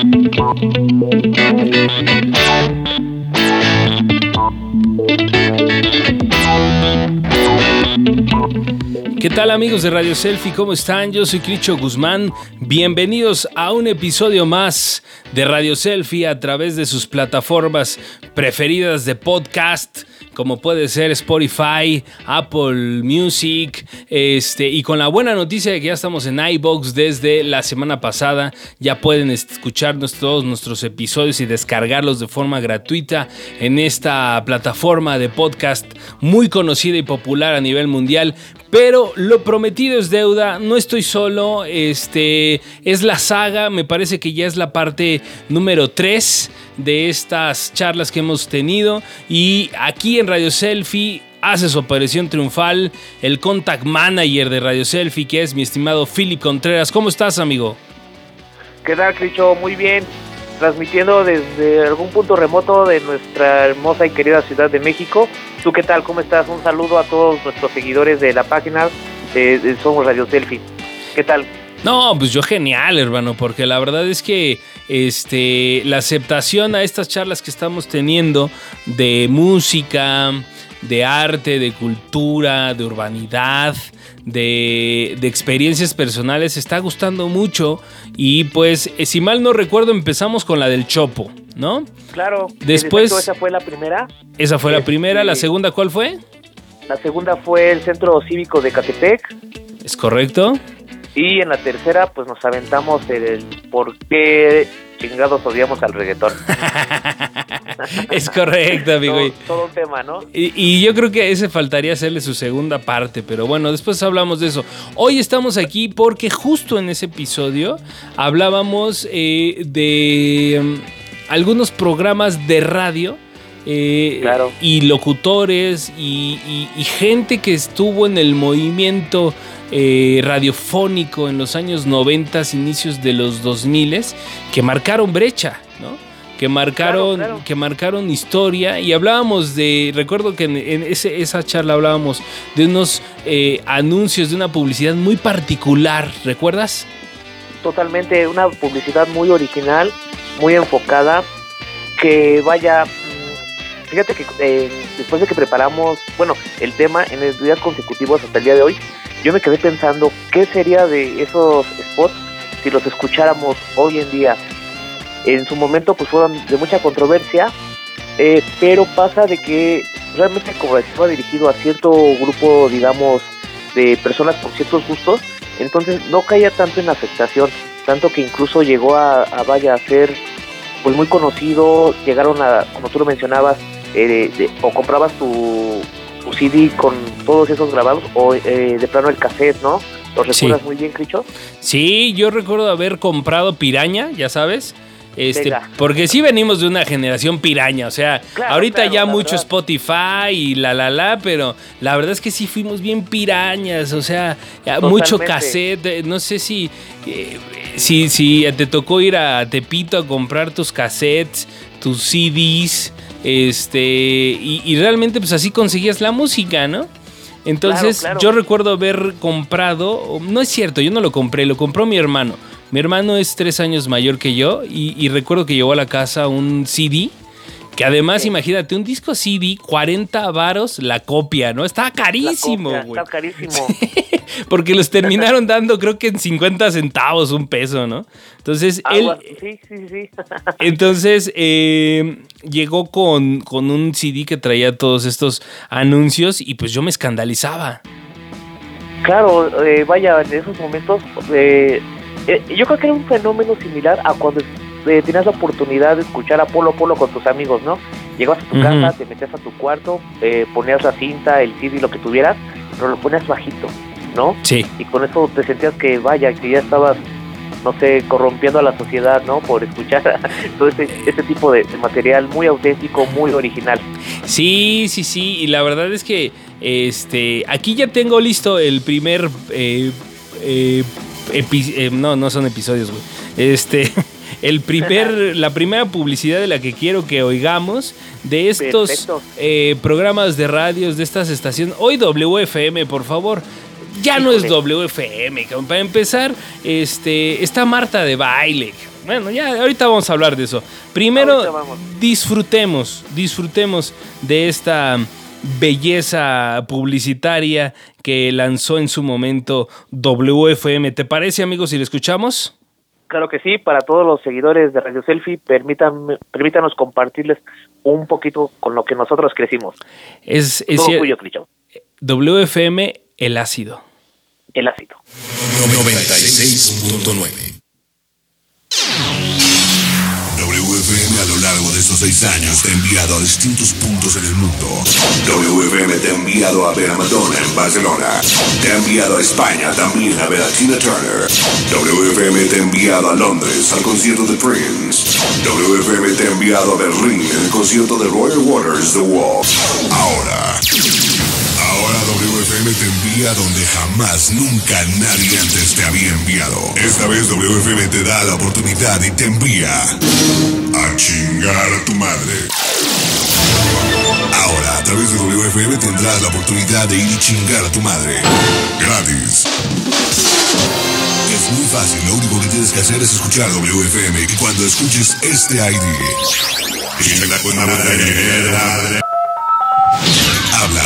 ¿Qué tal amigos de Radio Selfie? ¿Cómo están? Yo soy Cricho Guzmán. Bienvenidos a un episodio más de Radio Selfie a través de sus plataformas preferidas de podcast, como puede ser Spotify, Apple Music, este, y con la buena noticia de que ya estamos en iBox desde la semana pasada. Ya pueden escuchar todos nuestros episodios y descargarlos de forma gratuita en esta plataforma de podcast muy conocida y popular a nivel mundial. Pero lo prometido es deuda, no estoy solo, este es la saga, me parece que ya es la parte número 3 de estas charlas que hemos tenido y aquí en Radio Selfie hace su aparición triunfal el contact manager de Radio Selfie que es mi estimado Philip Contreras. ¿Cómo estás, amigo? ¿Qué tal, Cricho? Muy bien. Transmitiendo desde algún punto remoto de nuestra hermosa y querida Ciudad de México. ¿Tú qué tal? ¿Cómo estás? Un saludo a todos nuestros seguidores de la página de, Somos Radio Selfie. ¿Qué tal? No, pues yo genial, hermano, porque la verdad es que este, la aceptación a estas charlas que estamos teniendo de música, de arte, de cultura, de urbanidad, de, de, experiencias personales está gustando mucho. Y pues, eh, si mal no recuerdo, empezamos con la del Chopo, ¿no? Claro. Después. esa fue la primera. Esa fue la primera. ¿La este, segunda cuál fue? La segunda fue el Centro Cívico de Catepec. ¿Es correcto? Y en la tercera, pues nos aventamos el por qué chingados odiamos al reggaetón. es correcto, amigo. Todo, todo, un tema, ¿no? Y, yo creo que a ese faltaría hacerle su segunda parte, pero bueno, después hablamos de eso. Hoy estamos aquí porque justo en ese episodio hablábamos eh, de um, algunos programas de radio. Eh, y locutores y, y gente que estuvo en el movimiento eh, radiofónico en los años 90, inicios de los 2000 que marcaron brecha, ¿no? Que marcaron, que marcaron historia y hablábamos de, recuerdo que en, esa charla hablábamos de unos eh, anuncios, de una publicidad muy particular, ¿recuerdas? Totalmente, una publicidad muy original, muy enfocada, que vaya, fíjate que eh, después de que preparamos, bueno, el tema en el días consecutivos hasta el día de hoy, yo me quedé pensando qué sería de esos spots si los escucháramos hoy en día. En su momento pues fueron de mucha controversia, eh, pero pasa de que realmente como estaba dirigido a cierto grupo, digamos, de personas con ciertos gustos, entonces no caía tanto en afectación, tanto que incluso llegó a, vaya a ser pues muy conocido, llegaron a, como tú lo mencionabas, eh, o comprabas tu tu CD con todos esos grabados o eh, de plano el cassette, ¿no? ¿Lo recuerdas muy bien, Cricho? Sí, yo recuerdo haber comprado Piraña, ya sabes. Este, porque sí venimos de una generación piraña, o sea, ahorita ya mucho Spotify y la la la, pero la verdad es que sí fuimos bien pirañas, o sea, mucho cassette, eh, no sé si, eh, si, si te tocó ir a Tepito a comprar tus cassettes, tus CDs, este, y, realmente pues así conseguías la música, ¿no? Entonces yo recuerdo haber comprado, no es cierto, yo no lo compré, lo compró mi hermano. Mi hermano es tres años mayor que yo y, y recuerdo que llevó a la casa un CD que además, imagínate, un disco CD, 40 varos la copia, ¿no? Estaba carísimo, güey. Está carísimo. porque los terminaron dando, creo que en 50 centavos, un peso, ¿no? Entonces, él. Sí, sí, sí. entonces, eh, llegó con, con un CD que traía todos estos anuncios y pues yo me escandalizaba. Claro, eh, vaya, en esos momentos, eh, yo creo que era un fenómeno similar a cuando eh, tenías la oportunidad de escuchar a Polo Polo con tus amigos, ¿no? Llegabas a tu casa, te metías a tu cuarto, eh, ponías la cinta, el CD, lo que tuvieras, pero lo ponías bajito, ¿no? Sí. Y con eso te sentías que, vaya, que ya estabas, no sé, corrompiendo a la sociedad, ¿no? Por escuchar todo ese, ese tipo de, material muy auténtico, muy original. Sí, sí, sí, y la verdad es que, este, aquí ya tengo listo el primer, eh, no, no son episodios, güey. Este... el primer, la primera publicidad de la que quiero que oigamos de estos eh, programas de radios, de estas estaciones. Hoy WFM, por favor. Ya no es WFM, para empezar, este, está Marta de baile. Bueno, ya ahorita vamos a hablar de eso. Primero, disfrutemos, disfrutemos de esta belleza publicitaria que lanzó en su momento WFM. ¿Te parece, amigos, si le escuchamos? Claro que sí, para todos los seguidores de Radio Selfie, permitan, permítanos compartirles un poquito con lo que nosotros crecimos. Es, es WFM, el ácido. El ácido. 96.9 WFM a lo largo de estos seis años te ha enviado a distintos puntos en el mundo. WFM te ha enviado a ver a Madonna en Barcelona. Te ha enviado a España también a ver a Tina Turner. WFM te ha enviado a Londres al concierto de Prince. WFM te ha enviado a Berlín en el concierto de Royal Waters The Wall. Ahora. Ahora WFM te envía donde jamás, nunca nadie antes te había enviado. Esta vez WFM te da la oportunidad y te envía a chingar a tu madre. Ahora, a través de WFM tendrás la oportunidad de ir y chingar a tu madre. Gratis. Es muy fácil, lo único que tienes que hacer es escuchar WFM y cuando escuches este ID.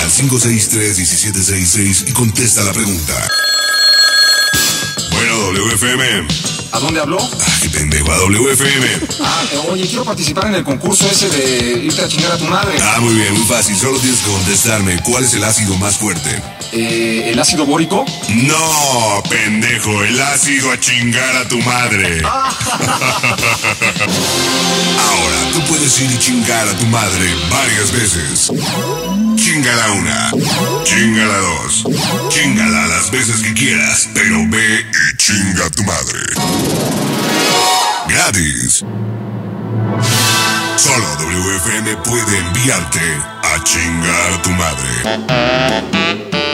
Al 563-1766 y contesta la pregunta. Bueno, WFM. ¿A dónde habló? Qué pendejo, a WFM. Ah, oye, quiero participar en el concurso ese de irte a chingar a tu madre. Ah, muy bien, muy fácil. Solo tienes que contestarme. ¿Cuál es el ácido más fuerte? Eh, ¿El ácido bórico? No, pendejo, el ácido a chingar a tu madre. Ahora, tú puedes ir y chingar a tu madre varias veces. Chingala una, chingala dos, chingala las veces que quieras, pero ve y chinga a tu madre. Gratis. Solo WFM puede enviarte a chingar a tu madre.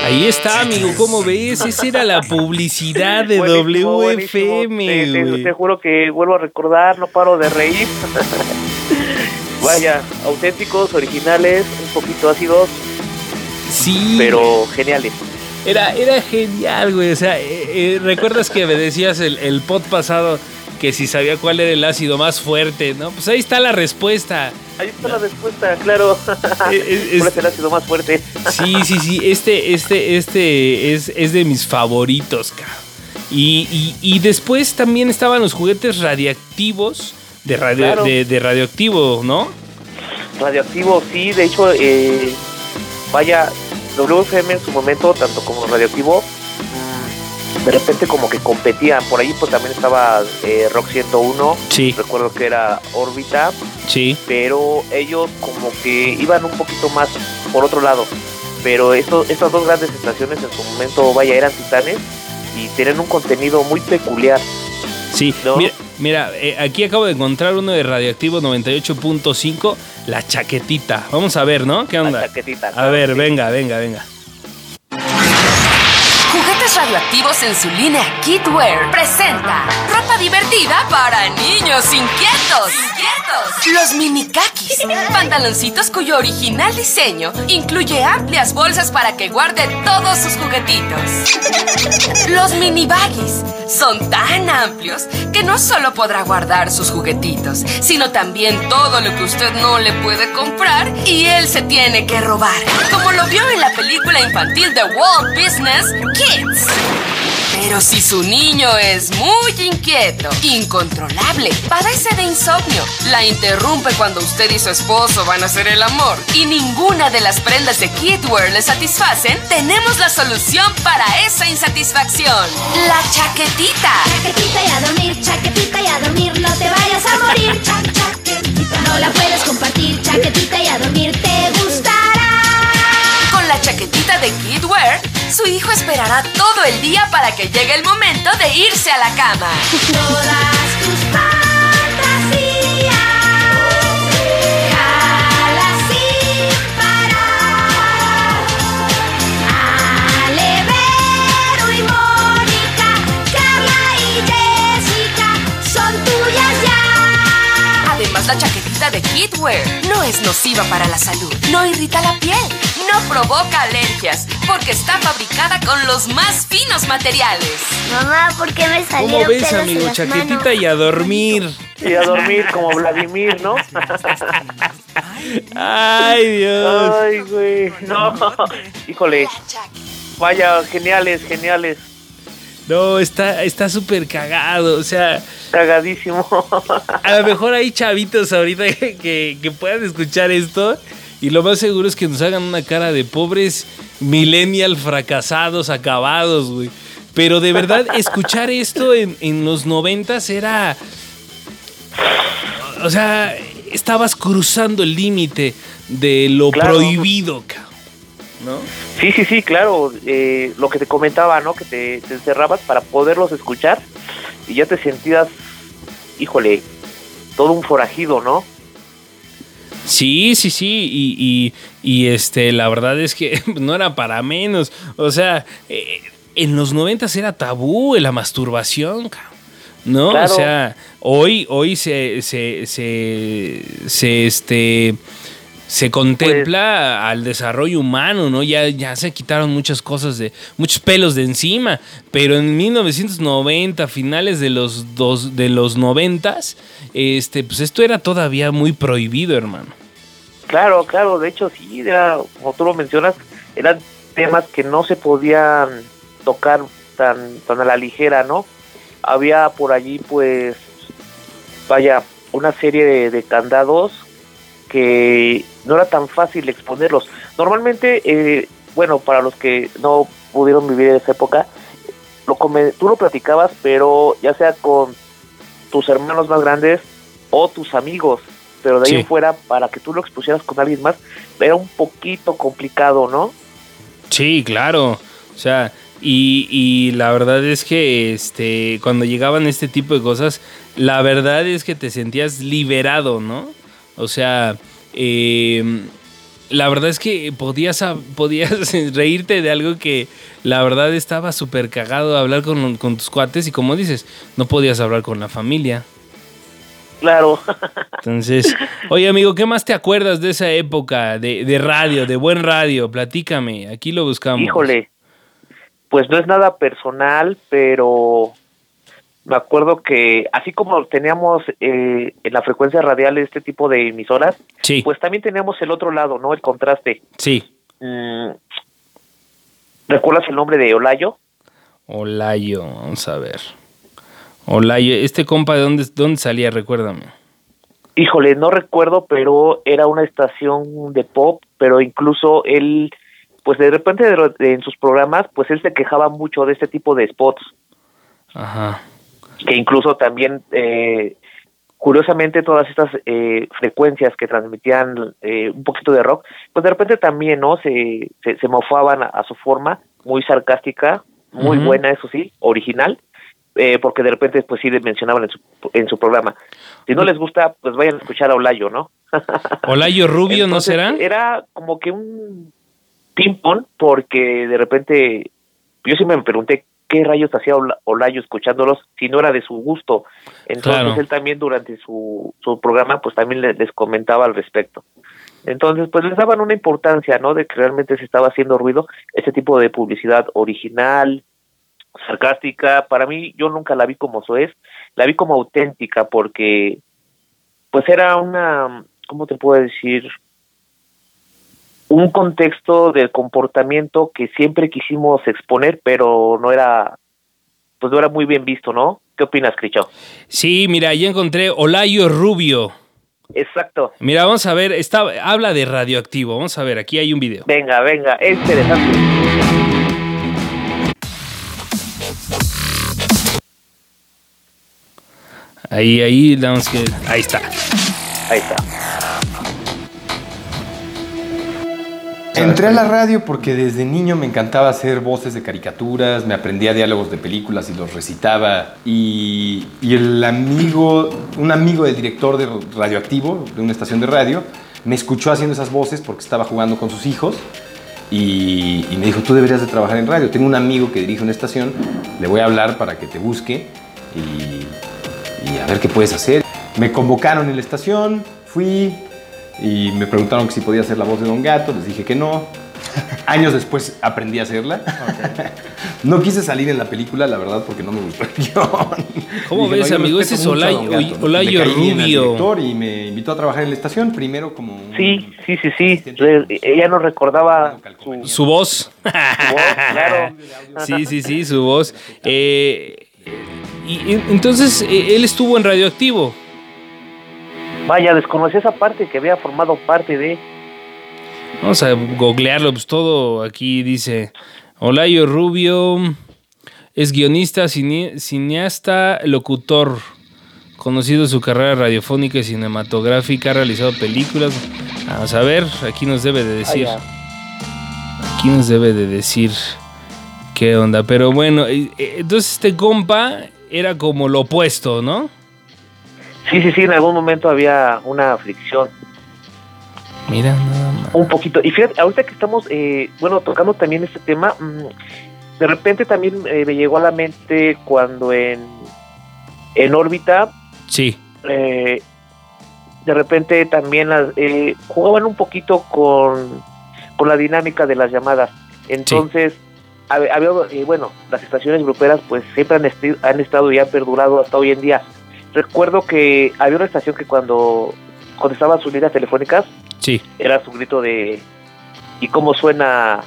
Ahí está, amigo, ¿cómo ves? Esa era la publicidad de WFM. Te, te, juro que vuelvo a recordar, no paro de reír. Vaya, auténticos, originales, un poquito ácidos. Sí. Pero geniales. Era, era genial, güey. O sea, eh, eh, ¿recuerdas que me decías el, el pod pasado que si sabía cuál era el ácido más fuerte, ¿no? Pues ahí está la respuesta. Ahí está la respuesta, claro. Es, ¿Cuál es el ácido más fuerte? Sí, sí, sí. Este, este, este es, es de mis favoritos, cabrón. Y, y, y, después también estaban los juguetes radiactivos de, radio, claro. de, de, radioactivo, ¿no? Radioactivo, sí. De hecho, eh, vaya, WFM en su momento, tanto como radioactivo, de repente como que competían. Por ahí pues también estaba eh, Rock 101. Sí. Recuerdo que era órbita. Sí. Pero ellos como que iban un poquito más por otro lado. Pero esto, estas dos grandes estaciones en su momento, vaya, eran titanes y tienen un contenido muy peculiar. Sí, ¿no? mira, mira eh, aquí acabo de encontrar uno de Radioactivo 98.5, la chaquetita. Vamos a ver, ¿no? ¿Qué onda? La chaquetita. A ver, sí. venga, venga, venga radioactivos en su línea Kidwear presenta divertida para niños inquietos. inquietos. Los mini kakis, pantaloncitos cuyo original diseño incluye amplias bolsas para que guarde todos sus juguetitos. Los mini baggies son tan amplios que no solo podrá guardar sus juguetitos, sino también todo lo que usted no le puede comprar y él se tiene que robar, como lo vio en la película infantil de Walt Business Kids. Pero si su niño es muy inquieto, incontrolable, padece de insomnio, la interrumpe cuando usted y su esposo van a hacer el amor y ninguna de las prendas de Kidwear le satisfacen, tenemos la solución para esa insatisfacción. La chaquetita. Chaquetita y a dormir, chaquetita y a dormir, no te vayas a morir. Cha chaquetita. No la puedes compartir, chaquetita y a dormir, te gustará. Con la chaquetita de Kidwear, su hijo esperará todo el día para que llegue el momento de irse a la cama. Todas tus Esta chaquetita de Kidwear no es nociva para la salud, no irrita la piel, no provoca alergias, porque está fabricada con los más finos materiales. Mamá, ¿por qué me salieron ¿Cómo ves, pelos en amigo? las Chaquetita manos? y a dormir. Y a dormir como Vladimir, ¿no? Ay, Dios. Ay, güey. No, híjole. Vaya, geniales, geniales. No, está está súper cagado. O sea, Cagadísimo. a lo mejor hay chavitos ahorita que, que- que puedan escuchar esto. Y lo más seguro es que nos hagan una cara de pobres millennial fracasados, acabados, güey. Pero de verdad, escuchar esto en, en los noventas era... O sea, estabas cruzando el límite de lo Claro. prohibido, cabrón. ¿No? Sí, sí, sí, claro. eh, lo que te comentaba, ¿no? Que te, te encerrabas para poderlos escuchar y ya te sentías, híjole, todo un forajido, ¿no? Sí, sí, sí, y, y- y, este, la verdad es que no era para menos. O sea, eh, en los noventas era tabú la masturbación, cabrón. ¿no? Claro. O sea, hoy, hoy se, se, se, se, este, se contempla al desarrollo humano, ¿no? Ya, ya se quitaron muchas cosas de, muchos pelos de encima, pero en 1990, finales de los dos, de los noventas, este, pues esto era todavía muy prohibido, hermano. Claro, claro, de hecho sí, era, como tú lo mencionas, eran temas que no se podían tocar tan, tan a la ligera, ¿no? Había por allí, pues, vaya, una serie de, de candados que no era tan fácil exponerlos. Normalmente, eh, bueno, para los que no pudieron vivir en esa época, lo tú lo platicabas, pero ya sea con tus hermanos más grandes o tus amigos, pero de ahí Sí. fuera, para que tú lo expusieras con alguien más, era un poquito complicado, ¿no? Sí, claro. O sea, y, y la verdad es que este, cuando llegaban este tipo de cosas, la verdad es que te sentías liberado, ¿no? O sea, eh, la verdad es que podías, podías reírte de algo que la verdad estaba súper cagado hablar con, con tus cuates y como dices, no podías hablar con la familia. Claro. Entonces, oye amigo, ¿qué más te acuerdas de esa época de, de radio, de buen radio? Platícame, aquí lo buscamos. Híjole, pues no es nada personal, pero me acuerdo que así como teníamos eh, en la frecuencia radial este tipo de emisoras, Sí, pues también teníamos el otro lado, ¿no? El contraste. sí. Mm, ¿Recuerdas el nombre de Olayo? Olayo, vamos a ver. Olayo, este compa de dónde, dónde salía, recuérdame. Híjole, no recuerdo, pero era una estación de pop, pero incluso él, pues de repente de- de- en sus programas, pues él se quejaba mucho de este tipo de spots. Ajá. Que incluso también, eh, curiosamente, todas estas eh, frecuencias que transmitían eh, un poquito de rock, pues de repente también, ¿no? Se, se, se mofaban a, a su forma, muy sarcástica, muy buena, eso sí, original, eh, porque de repente, pues sí, mencionaban en su, en su programa. Si no les gusta, pues vayan a escuchar a Olayo, ¿no? Olayo Rubio, ¿no será? Era como que un ping-pong, porque de repente yo siempre me pregunté qué rayos hacía Ola- Olayo escuchándolos si no era de su gusto. Entonces Claro. él también durante su, su programa pues también le- les comentaba al respecto. Entonces pues les daban una importancia, ¿no? De que realmente se estaba haciendo ruido ese tipo de publicidad original, sarcástica. Para mí yo nunca la vi como eso es, la vi como auténtica porque pues era una, ¿cómo te puedo decir? Un contexto del comportamiento que siempre quisimos exponer, pero no era, pues no era muy bien visto, ¿no? ¿Qué opinas, Cricho? Sí, mira, ya encontré Olayo Rubio. Exacto. Mira, vamos a ver, está, habla de radioactivo. Vamos a ver, aquí hay un video. Venga, venga, es interesante. Ahí, ahí, damos que. Ahí está. Ahí está. Entré a la radio porque desde niño me encantaba hacer voces de caricaturas, me aprendía diálogos de películas y los recitaba. Y, y el amigo, un amigo del director de Radioactivo, de una estación de radio, me escuchó haciendo esas voces porque estaba jugando con sus hijos y, y me dijo, tú deberías de trabajar en radio. Tengo un amigo que dirige una estación, le voy a hablar para que te busque y, y a ver qué puedes hacer. Me convocaron en la estación, fui y me preguntaron que si podía hacer la voz de Don Gato, les dije que no. Años después aprendí a hacerla. No quise salir en la película, la verdad, porque no me gustó el guion. ¿Cómo Dije, ves, "No, amigo? Ese es mucho a Olay- Don Gato", ¿no? Olayo Me caí bien al Rubio. director y me invitó a trabajar en la estación, primero como... un- Sí, sí, sí, sí. Re- ella nos recordaba su, Su voz. su voz, claro. Sí, sí, sí, su voz. Eh, y, y entonces eh, él estuvo en Radioactivo. Vaya, desconocí esa parte que había formado parte de. Vamos a googlearlo, pues todo aquí dice. Olayo Rubio es guionista, cine- cineasta, locutor. Conocido su carrera radiofónica y cinematográfica, ha realizado películas. Vamos a ver, aquí nos debe de decir. Vaya. Aquí nos debe de decir qué onda. Pero bueno, eh, eh, entonces este compa era como lo opuesto, ¿no? Sí, sí, sí, en algún momento había una fricción. Mira, nada más. Un poquito. Y fíjate, ahorita que estamos, eh, bueno, tocando también este tema, mm, de repente también eh, me llegó a la mente cuando en, en órbita, Sí, eh, de repente también eh, jugaban un poquito con, con la dinámica de las llamadas. Entonces, hab- había, eh, bueno, las estaciones gruperas pues siempre han, han estado y han perdurado hasta hoy en día. Recuerdo que había una estación que cuando contestaba sus líneas telefónicas, sí. era su grito de y cómo suena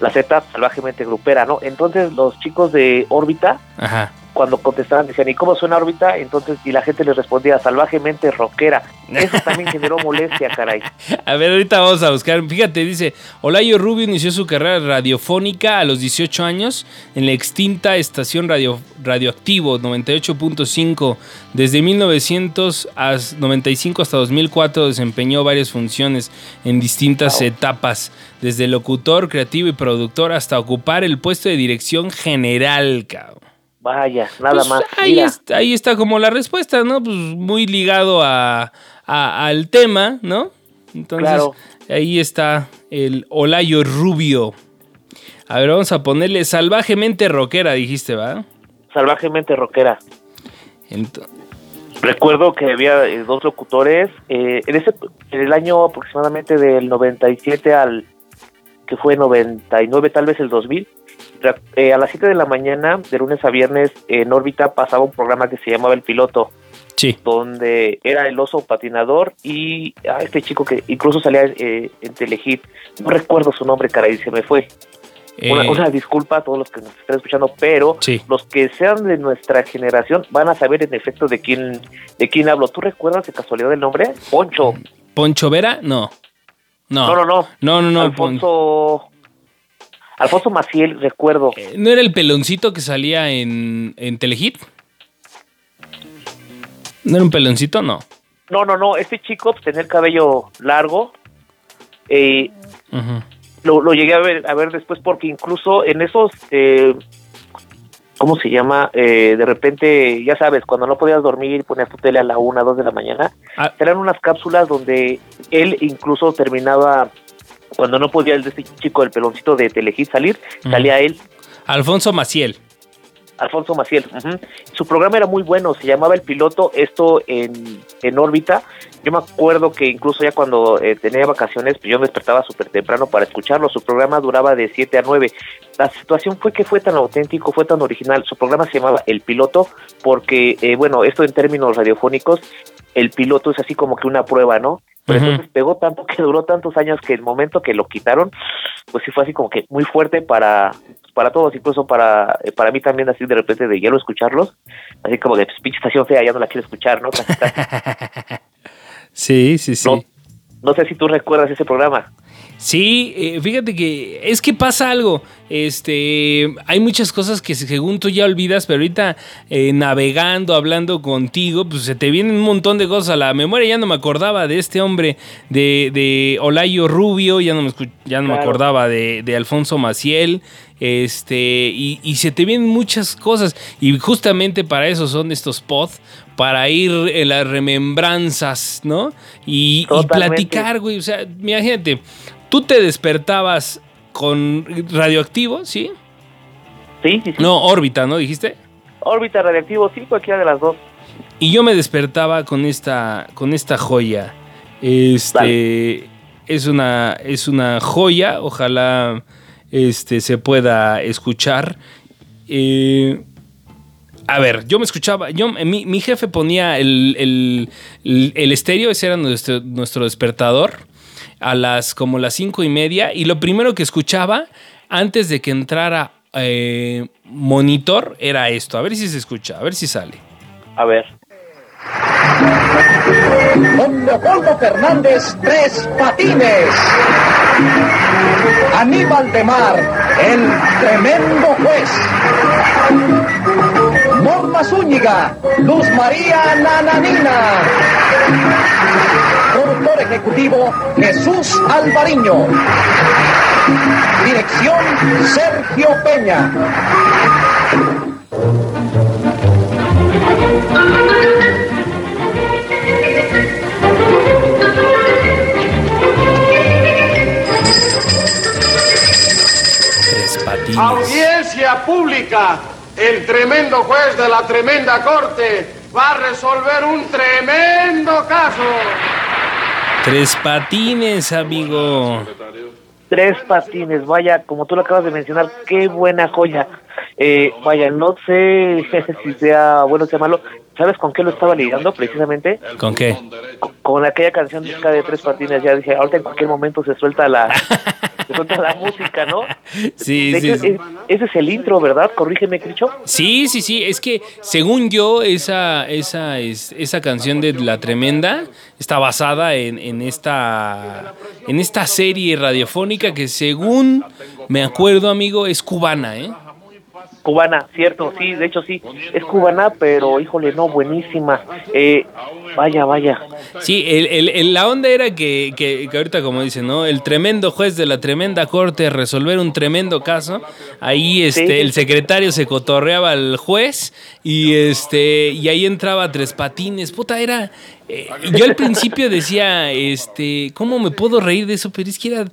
la Z salvajemente grupera, ¿no? Entonces los chicos de órbita, Ajá. Cuando contestaban, decían, ¿y cómo suena órbita? Entonces, y la gente les respondía salvajemente rockera. Eso también generó molestia, caray. A ver, ahorita vamos a buscar. Fíjate, dice, Olayo Rubio inició su carrera radiofónica a los 18 años en la extinta estación radio, radioactivo 98.5. Desde 1995 hasta 2004 desempeñó varias funciones en distintas Wow. etapas, desde locutor, creativo y productor hasta ocupar el puesto de dirección general, cabrón. Vaya, nada Pues más. Ahí, está, ahí está como la respuesta, ¿no? Pues muy ligado a, a- al tema, ¿no? Entonces, Claro. ahí está el Olayo Rubio. A ver, vamos a ponerle salvajemente rockera, dijiste, ¿va? salvajemente rockera. Recuerdo que había eh, dos locutores eh, en ese en el año aproximadamente del 97 al que fue 99 tal vez el 2000 re- eh, a las 7 de la mañana de lunes a viernes en órbita pasaba un programa que se llamaba El Piloto sí. donde era el oso patinador y ah, este chico que incluso salía eh, en Telehit no recuerdo su nombre caray se me fue una, Eh, una disculpa a todos los que nos están escuchando, pero Sí. los que sean de nuestra generación van a saber en efecto de quién de quién hablo. ¿Tú recuerdas de casualidad el nombre? Poncho. ¿Poncho Vera? No. No. No, no, no. No, no, no. Alfonso. Alfonso Maciel, recuerdo. Eh, ¿No era el peloncito que salía en, en Telehit? ¿No era un peloncito? No. No, no, no. Este chico pues, tenía el cabello largo. Eh, lo llegué a ver, a ver después porque incluso en esos, eh, ¿cómo se llama? Eh, de repente, ya sabes, cuando no podías dormir, ponías tu tele a la una, dos de la mañana, Ah. eran unas cápsulas donde él incluso terminaba, cuando no podía el de este chico del peloncito de Telehit salir, salía él, Alfonso Maciel. Alfonso Maciel. Su programa era muy bueno, se llamaba El Piloto, esto en, en órbita. Yo me acuerdo que incluso ya cuando eh, tenía vacaciones, pues yo me despertaba súper temprano para escucharlo. Su programa duraba de 7 a 9. La situación fue que fue tan auténtico, fue tan original. Su programa se llamaba El Piloto porque, eh, bueno, esto en términos radiofónicos, el piloto es así como que una prueba, ¿no? Pero Ujú. entonces pegó tanto que duró tantos años que el momento que lo quitaron, pues sí fue así como que muy fuerte para para todos, incluso para eh, para mí también así de repente de hielo escucharlos, así como de pues, pinche estación fea, ya no la quiero escuchar, ¿no? Casi, casi. Sí, sí, sí. No, no sé si tú recuerdas ese programa. Sí, eh, fíjate que es que pasa algo. Este, hay muchas cosas que según tú ya olvidas, pero ahorita eh, navegando, hablando contigo, pues se te vienen un montón de cosas a la memoria. Ya no me acordaba de este hombre de, de Olayo Rubio, ya no me, ya no me acordaba de, de Alfonso Maciel. Este, y, y se te vienen muchas cosas. Y justamente para eso son estos pods, para ir en las remembranzas, ¿no? Y, platicar, güey. O sea, imagínate, tú te despertabas con radioactivo, ¿sí? Sí, sí, sí. No, órbita, ¿no? Dijiste. Órbita radiactivo, sí, cualquiera de las dos. y yo me despertaba con esta, con esta joya. Este es una, es una joya, ojalá este, se pueda escuchar. Eh, a ver, yo me escuchaba, yo, mi, mi jefe ponía el, el, el, estéreo, ese era nuestro, nuestro, despertador, a las como las cinco y media, y lo primero que escuchaba antes de que entrara eh, monitor era esto. A ver si se escucha, a ver si sale. A ver. Don Leopoldo Fernández Tres Patines. Aníbal de Mar, el tremendo juez. Zúñiga, Luz María Nananina. Productor ejecutivo Jesús Alvariño. Dirección Sergio Peña. Audiencia pública. El tremendo juez de la tremenda corte va a resolver un tremendo caso. Tres patines, amigo. Tres patines, vaya, como tú lo acabas de mencionar, qué buena joya. Eh, vaya, no sé si sea bueno o sea malo. ¿Sabes con qué lo estaba ligando precisamente? ¿Con qué? Con, aquella canción de Tres Patines. Ya dije, ahorita en cualquier momento se suelta la, se suelta la música, ¿no? Sí, sí, ese es el intro, ¿verdad? Corrígeme, Cricho. Sí, sí, sí. Es que según yo, esa, esa, es, esa canción de La Tremenda está basada en, en, esta, en esta serie radiofónica que según me acuerdo, amigo, es cubana, ¿eh? Cubana, cierto, sí, de hecho sí, es cubana, pero híjole, no, buenísima. Eh, vaya, vaya. Sí, el, el, la onda era que, que, ahorita como dicen, ¿no? El tremendo juez de la tremenda corte resolver un tremendo caso. Ahí este, el secretario se cotorreaba al juez y este y ahí entraba tres patines. Puta, era eh, yo al principio decía, este, ¿cómo me puedo reír de eso? Pero es que era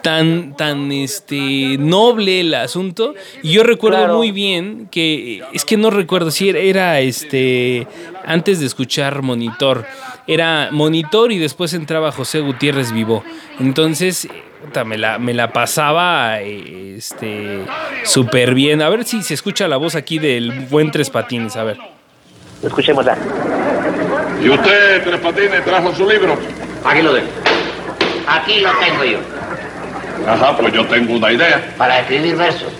tan, tan, este, noble el asunto. Y yo recuerdo muy bien que, es que no recuerdo si era, este, antes de escuchar Monitor, era Monitor y después entraba José Gutiérrez Vivo. Entonces, me la, me la pasaba este súper bien. A ver si se escucha la voz aquí del buen Tres Patines, a ver. Escuchémosla. ¿Y usted, Tres Patines, trajo su libro? Aquí lo tengo. Aquí lo tengo yo. Ajá, pues yo tengo una idea. Para escribir versos.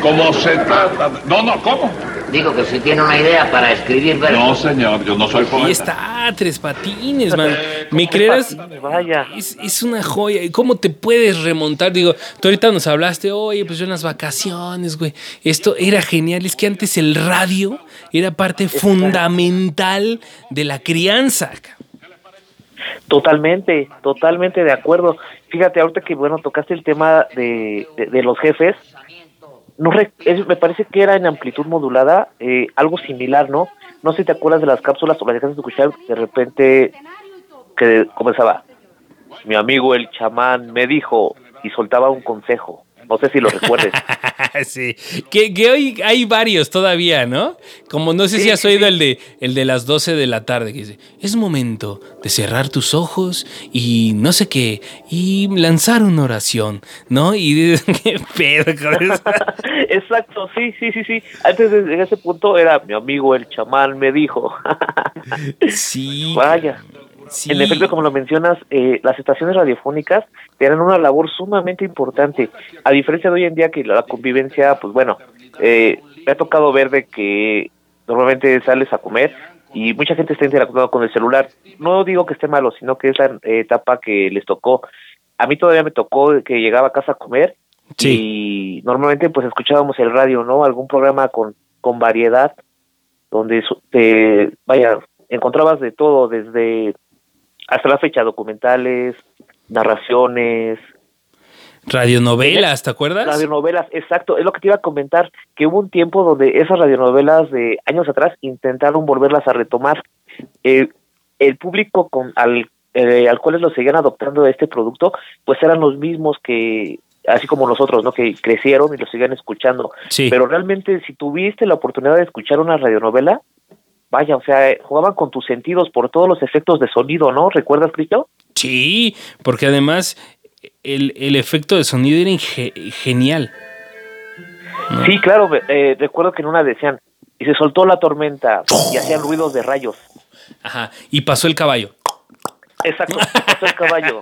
¿Cómo se trata? No, no, ¿cómo? Digo que si tiene una idea para escribir versos. No, señor, yo no soy poeta. Ahí está, Tres Patines, man. ¿Me creerás? Vaya. Es, es, una joya. ¿Cómo te puedes remontar? Digo, tú ahorita nos hablaste, oye, pues yo en las vacaciones, güey. Esto era genial. Es que antes el radio era parte fundamental de la crianza. Totalmente, totalmente de acuerdo. Fíjate, ahorita que, bueno, tocaste el tema de, de, los jefes, no me parece que era en amplitud modulada, eh, algo similar, ¿no? No sé si te acuerdas de las cápsulas o las dejaste escuchar, de repente que comenzaba, mi amigo el chamán me dijo y soltaba un consejo. No sé si lo recuerdes. sí, que, hoy hay varios todavía, ¿no? Como no sé si has oído el de, el de las 12 de la tarde, que dice, es momento de cerrar tus ojos y no sé qué, y lanzar una oración, ¿no? Y qué pedo con eso. Exacto, sí, sí, sí, sí. Antes de ese punto era mi amigo el chamán me dijo. sí. Vaya. En efecto, como lo mencionas, eh, las estaciones radiofónicas tienen una labor sumamente importante. A diferencia de hoy en día que la convivencia, pues bueno, eh, me ha tocado ver de que normalmente sales a comer y mucha gente está interactuando con el celular. No digo que esté malo, sino que es la etapa que les tocó. A mí todavía me tocó que llegaba a casa a comer y normalmente pues escuchábamos el radio, ¿no? Algún programa con, con variedad donde te, vaya, encontrabas de todo, desde hasta la fecha documentales, narraciones. Radionovelas, ¿te acuerdas? Radionovelas, exacto. Es lo que te iba a comentar, que hubo un tiempo donde esas radionovelas de años atrás intentaron volverlas a retomar. el público con, al, eh, al cual lo seguían adoptando este producto, pues eran los mismos que, así como nosotros, ¿no? Que crecieron y lo siguen escuchando. Sí. Pero realmente, si tuviste la oportunidad de escuchar una radionovela, vaya, o sea, jugaban con tus sentidos por todos los efectos de sonido, ¿no? ¿Recuerdas, Cristo? Sí, porque además el, el efecto de sonido era genial. Sí, claro, eh, recuerdo que en una decían, y se soltó la tormenta y hacían ruidos de rayos. Ajá, y pasó el caballo. Exacto, pasó el caballo.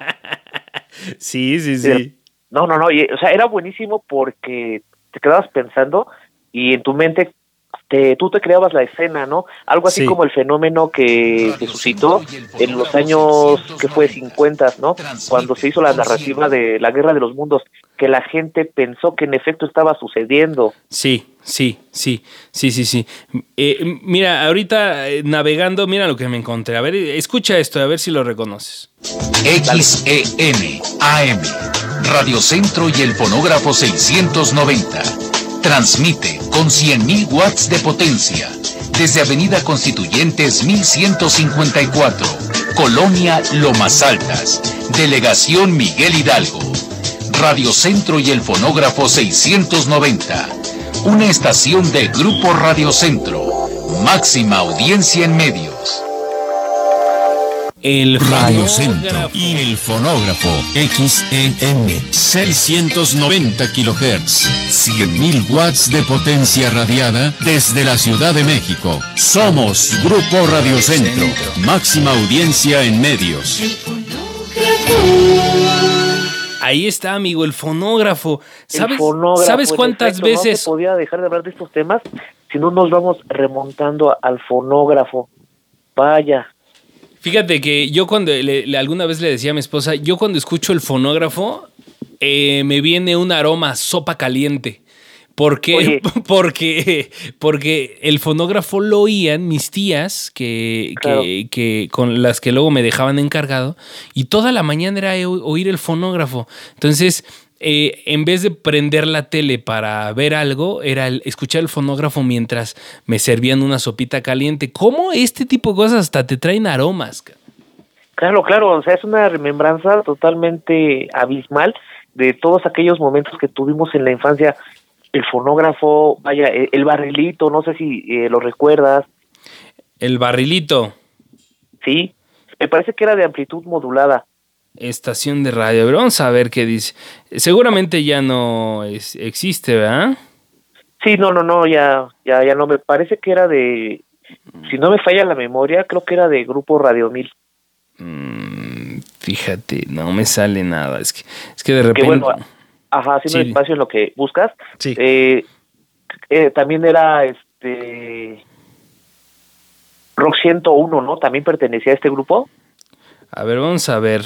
sí, sí, sí. No, no, no, o sea, era buenísimo porque te quedabas pensando y en tu mente te, tú te creabas la escena, ¿no? Algo así como el fenómeno que se suscitó en los años que fue 50, ¿no? Cuando se hizo la narrativa de la Guerra de los Mundos, que la gente pensó que en efecto estaba sucediendo. Sí, sí, sí, sí, sí, sí. Eh, mira, ahorita eh, navegando, mira lo que me encontré. A ver, escucha esto, a ver si lo reconoces. XEN AM, Radio Centro y el fonógrafo 690 Transmite con 100.000 watts de potencia desde Avenida Constituyentes 1154, Colonia Lomas Altas, Delegación Miguel Hidalgo. Radio Centro y el fonógrafo 690. Una estación de Grupo Radio Centro. Máxima audiencia en medios el Radio Centro y el fonógrafo XEM 690 kHz 100.000 watts de potencia radiada desde la Ciudad de México. Somos Grupo Radio Centro, máxima audiencia en medios. Ahí está, amigo, el fonógrafo. ¿Sabes, ¿sabes cuántas veces? No se podía dejar de hablar de estos temas si no nos vamos remontando al fonógrafo. Vaya, Fíjate que yo cuando alguna vez le decía a mi esposa, yo cuando escucho el fonógrafo, eh, me viene un aroma sopa caliente. ¿Por qué? Porque, porque el fonógrafo lo oían mis tías, que, que, con las que luego me dejaban encargado, y toda la mañana era oír el fonógrafo. Entonces, eh, en vez de prender la tele para ver algo, era escuchar el fonógrafo mientras me servían una sopita caliente. ¿Cómo este tipo de cosas hasta te traen aromas? Claro, claro, o sea, es una remembranza totalmente abismal de todos aquellos momentos que tuvimos en la infancia. El fonógrafo, vaya, e, el barrilito, no sé si eh, lo recuerdas. El barrilito. Sí, me parece que era de amplitud modulada estación de radio. Pero vamos a ver qué dice. Seguramente ya no existe, ¿verdad? Sí, no, no, no, ya, ya, ya no. Me parece que era de, si no me falla la memoria, creo que era de Grupo Radio 1000. Mm, fíjate, no me sale nada. Es que, es que de repente. bueno, ajá, haciendo espacio en lo que buscas. Sí. Eh, eh, también era este. Rock 101, ¿no? También pertenecía a este grupo. A ver, vamos a ver.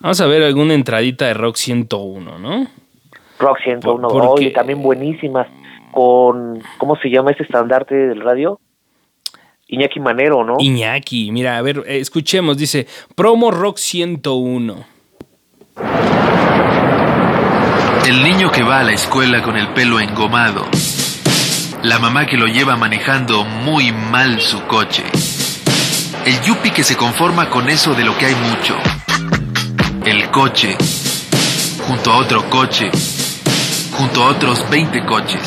Vamos a ver alguna entradita de Rock 101, ¿no? Rock 101, Porque... también buenísimas. Con, ¿cómo se llama ese estandarte del radio? Iñaki Manero, ¿no? Iñaki, mira, a ver, escuchemos, dice, promo Rock 101. El niño que va a la escuela con el pelo engomado. La mamá que lo lleva manejando muy mal su coche. El yuppie que se conforma con eso de lo que hay mucho el coche, junto a otro coche, junto a otros 20 coches.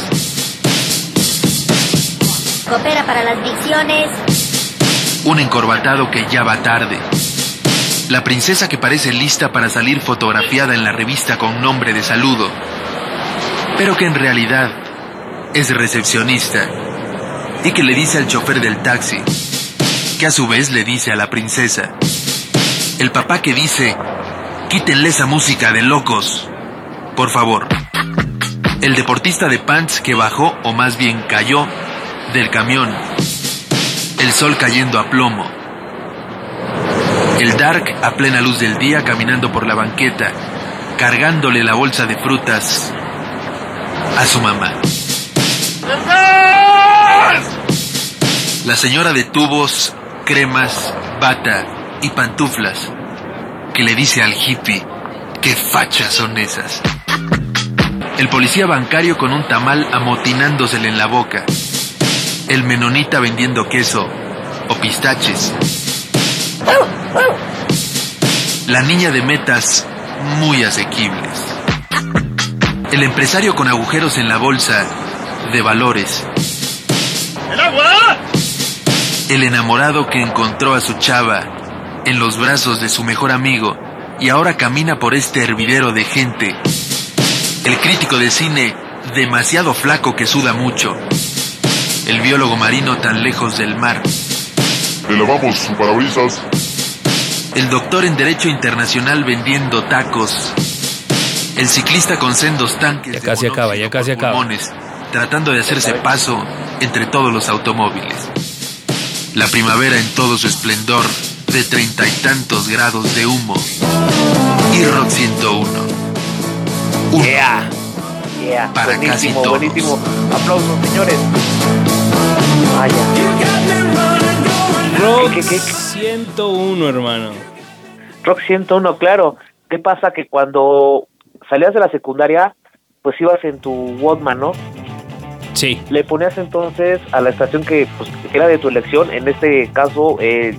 Coopera para las visiones. Un encorbatado que ya va tarde. La princesa que parece lista para salir fotografiada en la revista con nombre de saludo, pero que en realidad es recepcionista y que le dice al chofer del taxi, que a su vez le dice a la princesa. El papá que dice, Quítenle esa música de locos. Por favor. El deportista de pants que bajó, o más bien cayó, del camión. El sol cayendo a plomo. El Dark a plena luz del día caminando por la banqueta, cargándole la bolsa de frutas a su mamá. La señora de tubos, cremas, bata y pantuflas que le dice al hippie, qué fachas son esas. El policía bancario con un tamal amotinándosele en la boca. El menonita vendiendo queso o pistaches. La niña de metas muy asequibles. El empresario con agujeros en la bolsa de valores. ¡El agua! El enamorado que encontró a su chava en los brazos de su mejor amigo y ahora camina por este hervidero de gente. El crítico de cine demasiado flaco que suda mucho. El biólogo marino tan lejos del mar. Le lavamos su parabrisas. El doctor en Derecho Internacional vendiendo tacos. El ciclista con sendos tanques. Ya casi acaba, ya casi acaba. Pulmones, tratando de hacerse paso entre todos los automóviles. La primavera en todo su esplendor de treinta y tantos grados de humo. Y Rock 101. Uno. Yeah. Yeah. Para buenísimo, casi todos. buenísimo. Aplausos, señores. Vaya. Rock ¿Qué, qué, qué? 101, hermano. Rock 101, claro. ¿Qué pasa? Que cuando salías de la secundaria, pues ibas en tu Walkman, ¿no? Sí. Le ponías entonces a la estación que, pues, que era de tu elección, en este caso eh,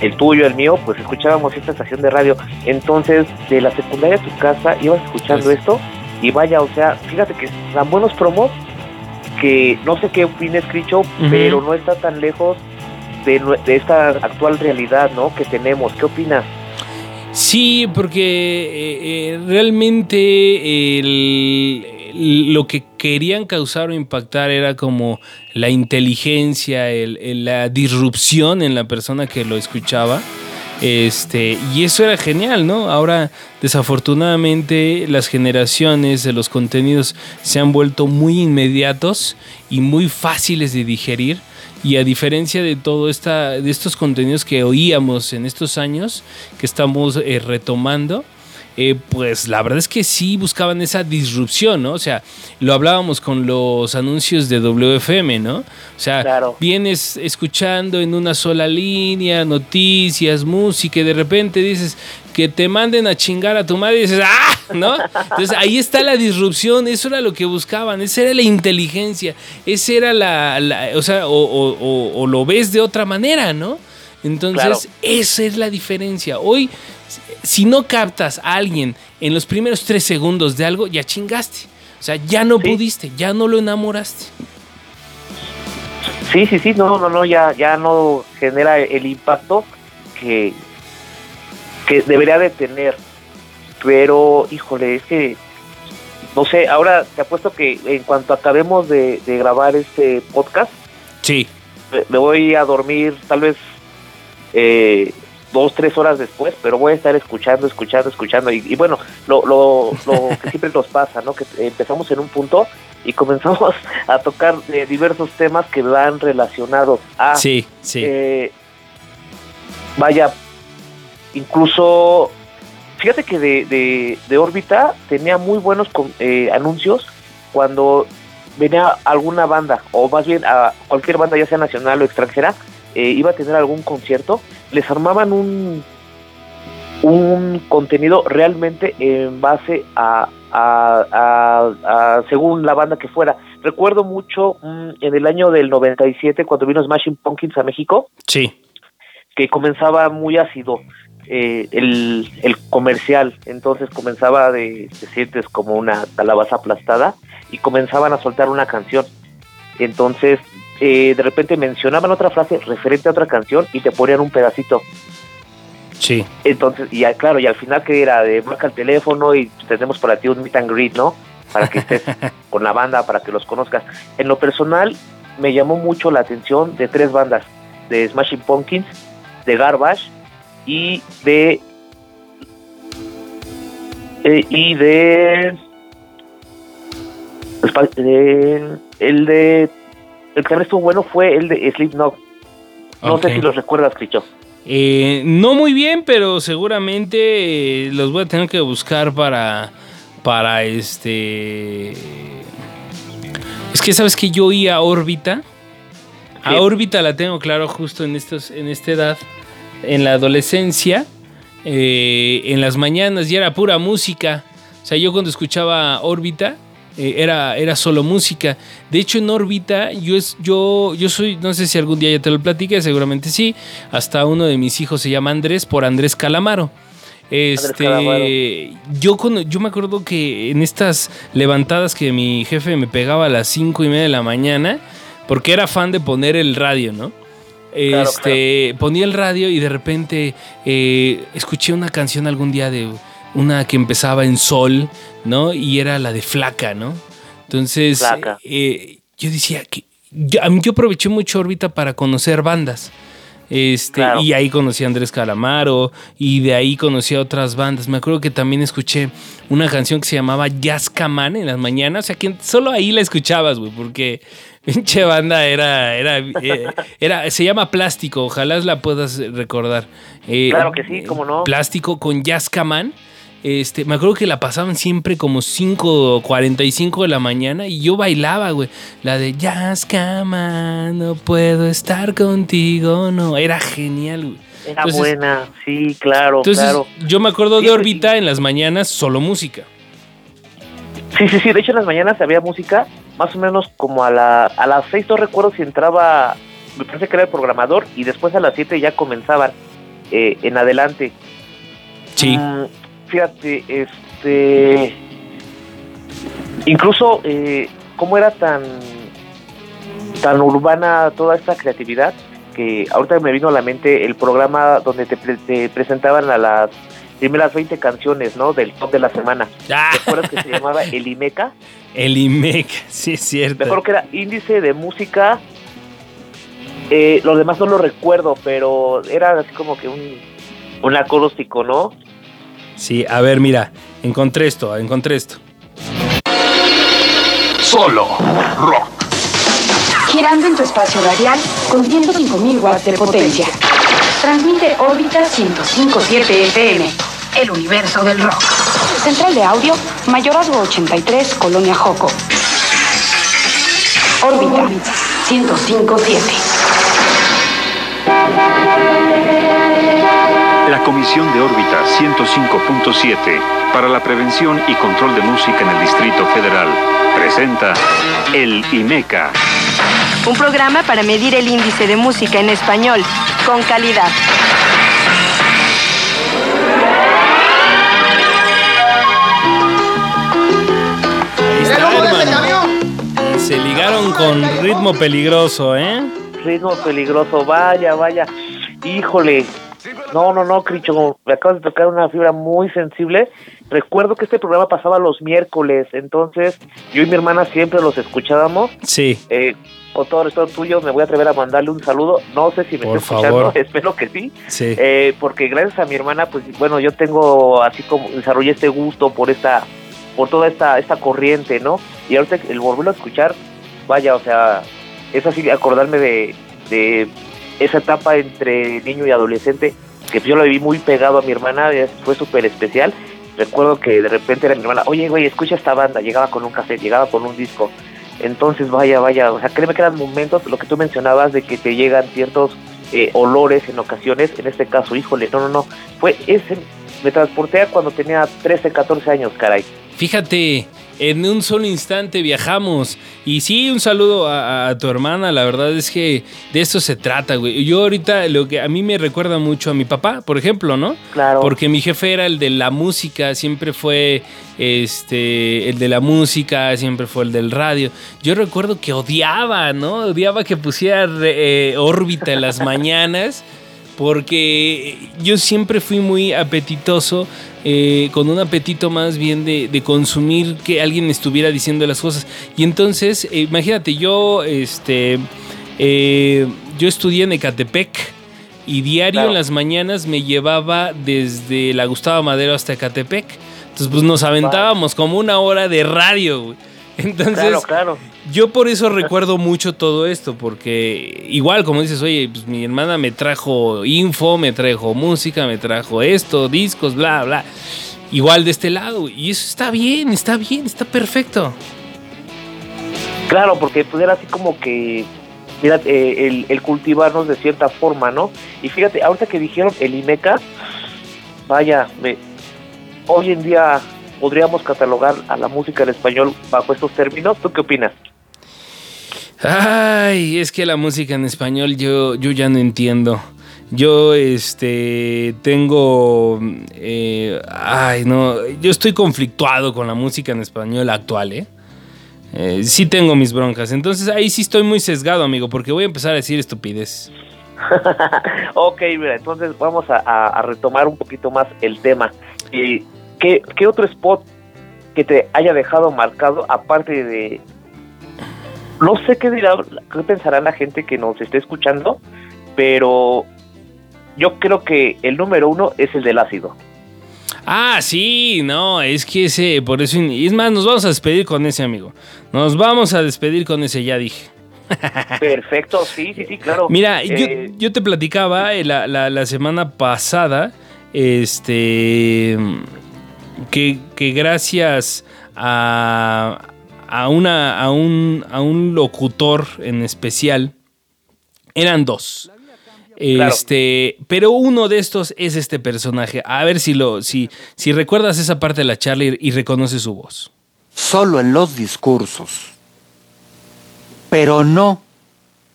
el tuyo, el mío, pues escuchábamos esta estación de radio. Entonces, de la secundaria a tu casa, ibas escuchando Pues- esto y vaya, o sea, fíjate que dan buenos promos que no sé qué opines, Cricho, pero no está tan lejos de, esta actual realidad, ¿no? Que tenemos. ¿Qué opinas? Sí, porque eh, eh, realmente el- lo que querían causar o impactar era como la inteligencia, el- el- la disrupción en la persona que lo escuchaba. Este, y eso era genial, ¿no? Ahora, desafortunadamente, las generaciones de los contenidos se han vuelto muy inmediatos y muy fáciles de digerir. Y a diferencia de todo esta, de estos contenidos que oíamos en estos años, que estamos eh, retomando, eh, pues la verdad es que sí buscaban esa disrupción, ¿no? O sea, lo hablábamos con los anuncios de WFM, ¿no? O sea, vienes escuchando en una sola línea noticias, música, y de repente dices que te manden a chingar a tu madre y dices, ¡ah! ¿No? Entonces ahí está la disrupción, eso era lo que buscaban, esa era la inteligencia, esa era la, la- o sea, o, o- o- o lo ves de otra manera, ¿no? Entonces, Claro. esa es la diferencia. Hoy, si no captas a alguien en los primeros tres segundos de algo, ya chingaste. O sea, ya no pudiste, ya no lo enamoraste. Sí, sí, sí, no, no, no, ya, ya no genera el impacto que, que debería de tener. Pero, híjole, es que, no sé, ahora te apuesto que en cuanto acabemos de, de grabar este podcast, Sí. me, me voy a dormir tal vez eh, dos, tres horas después, pero voy a estar escuchando, escuchando, escuchando. Y, y bueno, lo, lo, lo que siempre nos pasa, ¿no? Que empezamos en un punto y comenzamos a tocar eh, diversos temas que van relacionados a... Sí, sí. eh, vaya, incluso, fíjate que de, de, de órbita tenía muy buenos eh, anuncios cuando venía alguna banda, o más bien a cualquier banda, ya sea nacional o extranjera, eh, iba a tener algún concierto, les armaban un, un contenido realmente en base a, a- a- a- según la banda que fuera. Recuerdo mucho mm, en el año del 97 cuando vino Smashing Pumpkins a México, Sí. que comenzaba muy ácido eh, el, el comercial, entonces comenzaba de te sientes como una calabaza aplastada y comenzaban a soltar una canción. Entonces, eh, de repente mencionaban otra frase referente a otra canción y te ponían un pedacito. Sí. Entonces, y ya, claro, y al final que era de marca el teléfono y tenemos para ti un meet and greet, ¿no? Para que estés con la banda, para que los conozcas. En lo personal, me llamó mucho la atención de tres bandas, de Smashing Pumpkins, de Garbage y de... eh, y de, de- El de... El que también estuvo bueno fue el de Slipknot. No Ok. sé si los recuerdas, Cricho. Eh, no muy bien, pero seguramente eh, los voy a tener que buscar para. Para este. Es que sabes que yo oí a órbita. A órbita la tengo claro justo en, estos, en esta edad. En la adolescencia. eh, en las mañanas ya era pura música. O sea, yo cuando escuchaba órbita. Eh, era, era solo música. De hecho, en órbita, yo, es, yo, yo soy, no sé si algún día ya te lo platiqué, seguramente sí. Hasta uno de mis hijos se llama Andrés por Andrés Calamaro. Este, yo, cuando, yo me acuerdo que en estas levantadas que mi jefe me pegaba a las cinco y media de la mañana, porque era fan de poner el radio, ¿no? este, ponía el radio y de repente eh, escuché una canción algún día de una que empezaba en sol, ¿no? Y era la de Flaca, ¿no? Entonces, eh, yo decía que yo, yo aproveché mucho órbita para conocer bandas. Este, Y ahí conocí a Andrés Calamaro y de ahí conocí a otras bandas. Me acuerdo que también escuché una canción que se llamaba Jazz Caman en las mañanas. O sea, que solo ahí la escuchabas, güey, porque pinche banda era, era, eh, era, se llama Plástico. Ojalá la puedas recordar. Eh, claro que sí, cómo no. Plástico con Jazz Caman. Este, me acuerdo que la pasaban siempre como 5.45 de la mañana y yo bailaba, güey. La de Jazz Cama, no puedo estar contigo, no. Era genial, güey. Era buena, sí, claro, entonces, claro. Yo me acuerdo de órbita en las mañanas, solo música. Sí, sí, sí. De hecho, en las mañanas había música, más o menos como a, la, a las 6, no recuerdo si entraba, me parece que era el programador, y después a las 7 ya comenzaban eh, en adelante. Sí. Mm, fíjate, este, incluso eh, cómo era tan, tan urbana toda esta creatividad que ahorita me vino a la mente el programa donde te, presentaban a las primeras 20 canciones, ¿no? Del top de la semana. Ah. ¿Te acuerdas que se llamaba El IMECA? El IMECA, sí es cierto. Me acuerdo que era índice de música. Eh, los demás no lo recuerdo, pero era así como que un, un acróstico, ¿no? Sí, a ver, mira, encontré esto, encontré esto. Solo rock. Girando en tu espacio radial con 105.000 watts de potencia. Transmite órbita 105.7 FM. El universo del rock. Central de audio, Mayorazgo 83, Colonia Joco. Órbita 105.7. La Comisión de Órbita 105.7 para la prevención y control de música en el Distrito Federal presenta el IMECA. Un programa para medir el índice de música en español con calidad. Se ligaron con ritmo peligroso, ¿eh? Ritmo peligroso, vaya, vaya. Híjole, no, no, no, Cricho, me acabas de tocar una fibra muy sensible. Recuerdo que este programa pasaba los miércoles, entonces yo y mi hermana siempre los escuchábamos. Sí. Eh, con todo el tuyo, me voy a atrever a mandarle un saludo. No sé si me está escuchando, espero que sí. Sí. Eh, porque gracias a mi hermana, pues bueno, yo tengo así como desarrollé este gusto por esta, por toda esta, esta corriente, ¿no? Y ahorita el volverlo a escuchar, vaya, o sea, es así acordarme de, de esa etapa entre niño y adolescente que yo lo viví muy pegado a mi hermana, fue súper especial. Recuerdo que de repente era mi hermana, oye, güey, escucha esta banda, llegaba con un cassette, llegaba con un disco. Entonces, vaya, vaya, o sea, créeme que eran momentos, lo que tú mencionabas, de que te llegan ciertos eh, olores en ocasiones, en este caso, híjole, no, no, no, fue ese, me transporté a cuando tenía 13, 14 años, caray. Fíjate, en un solo instante viajamos. Y sí, un saludo a, tu hermana. La verdad es que de esto se trata, güey. Yo ahorita lo que a mí me recuerda mucho a mi papá, por ejemplo, ¿no? Claro. Porque mi jefe era el de la música, siempre fue este, el de la música, siempre fue el del radio. Yo recuerdo que odiaba, ¿no? Odiaba que pusiera eh, órbita en las mañanas porque yo siempre fui muy apetitoso, eh, con un apetito más bien de, consumir que alguien estuviera diciendo las cosas. Y entonces, eh, imagínate, yo, este, eh, yo estudié en Ecatepec y diario en las mañanas me llevaba desde la Gustavo Madero hasta Ecatepec. Entonces, pues nos aventábamos como una hora de radio, Entonces, claro, claro. Yo por eso recuerdo mucho todo esto, porque igual como dices, oye, pues mi hermana me trajo info, me trajo música, me trajo esto, discos, bla, bla. Igual de este lado, y eso está bien, está bien, está perfecto. Claro, porque pues era así como que, mira, eh, el, cultivarnos de cierta forma, ¿no? Y fíjate, ahorita que dijeron el IMECA, vaya, me, hoy en día podríamos catalogar a la música en español bajo estos términos. ¿Tú qué opinas? Ay, es que la música en español yo, yo ya no entiendo. Yo, este, tengo, eh, ay, no, yo estoy conflictuado con la música en español actual, ¿eh? ¿eh? Sí tengo mis broncas. Entonces ahí sí estoy muy sesgado, amigo, porque voy a empezar a decir estupidez. ok, mira, entonces vamos a, retomar un poquito más el tema. ¿Qué, ¿Qué otro spot que te haya dejado marcado, aparte de... No sé qué dirá, qué pensará la gente que nos esté escuchando, pero yo creo que el número uno es el del ácido. Ah, sí, no, es que ese, por eso, es más, nos vamos a despedir con ese amigo. Nos vamos a despedir con ese, ya dije. Perfecto, sí, sí, sí, claro. Mira, yo, eh, te platicaba eh, la, la, semana pasada, este, que, que gracias a, a, una, a, un, a un locutor en especial, eran dos. Este, pero uno de estos es este personaje. A ver si lo, si, si recuerdas esa parte de la charla y, reconoces su voz. Solo en los discursos, pero no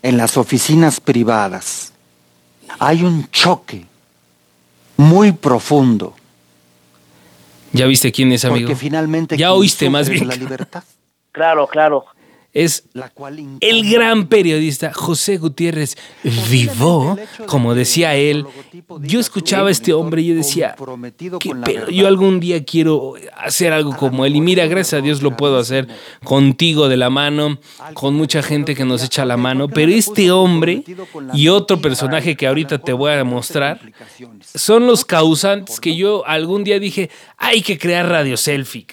en las oficinas privadas. Hay un choque muy profundo. ¿Ya viste quién es, amigo? Porque finalmente ya oíste más bien. La libertad. Claro, claro es el gran periodista José Gutiérrez Vivó, como decía él. Yo escuchaba a este hombre y yo decía, pero yo algún día quiero hacer algo como él. Y mira, gracias a Dios lo puedo hacer contigo de la mano, con mucha gente que nos echa la mano. Pero este hombre y otro personaje que ahorita te voy a mostrar son los causantes que yo algún día dije, hay que crear Radio Selfie.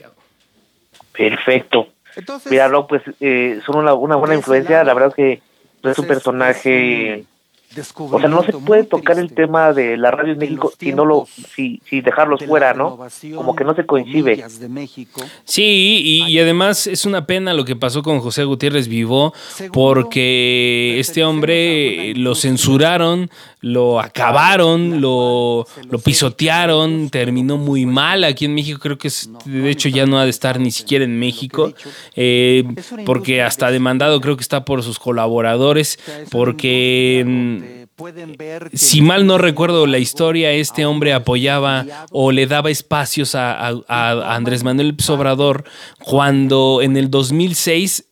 Perfecto. Entonces, Míralo, pues eh, son una, una buena influencia. La verdad es que es un personaje o sea, no se puede tocar el tema de la radio en México si no lo, si, si dejarlos fuera, ¿no? Como que no se coincide. Sí, y, además es una pena lo que pasó con José Gutiérrez Vivó, porque este hombre lo censuraron, lo acabaron, lo, lo pisotearon, terminó muy mal aquí en México, creo que de hecho ya no ha de estar ni siquiera en México, eh, porque hasta demandado creo que está por sus colaboradores, porque si mal no recuerdo la historia, este hombre apoyaba o le daba espacios a, Andrés Manuel Sobrador cuando en el 2006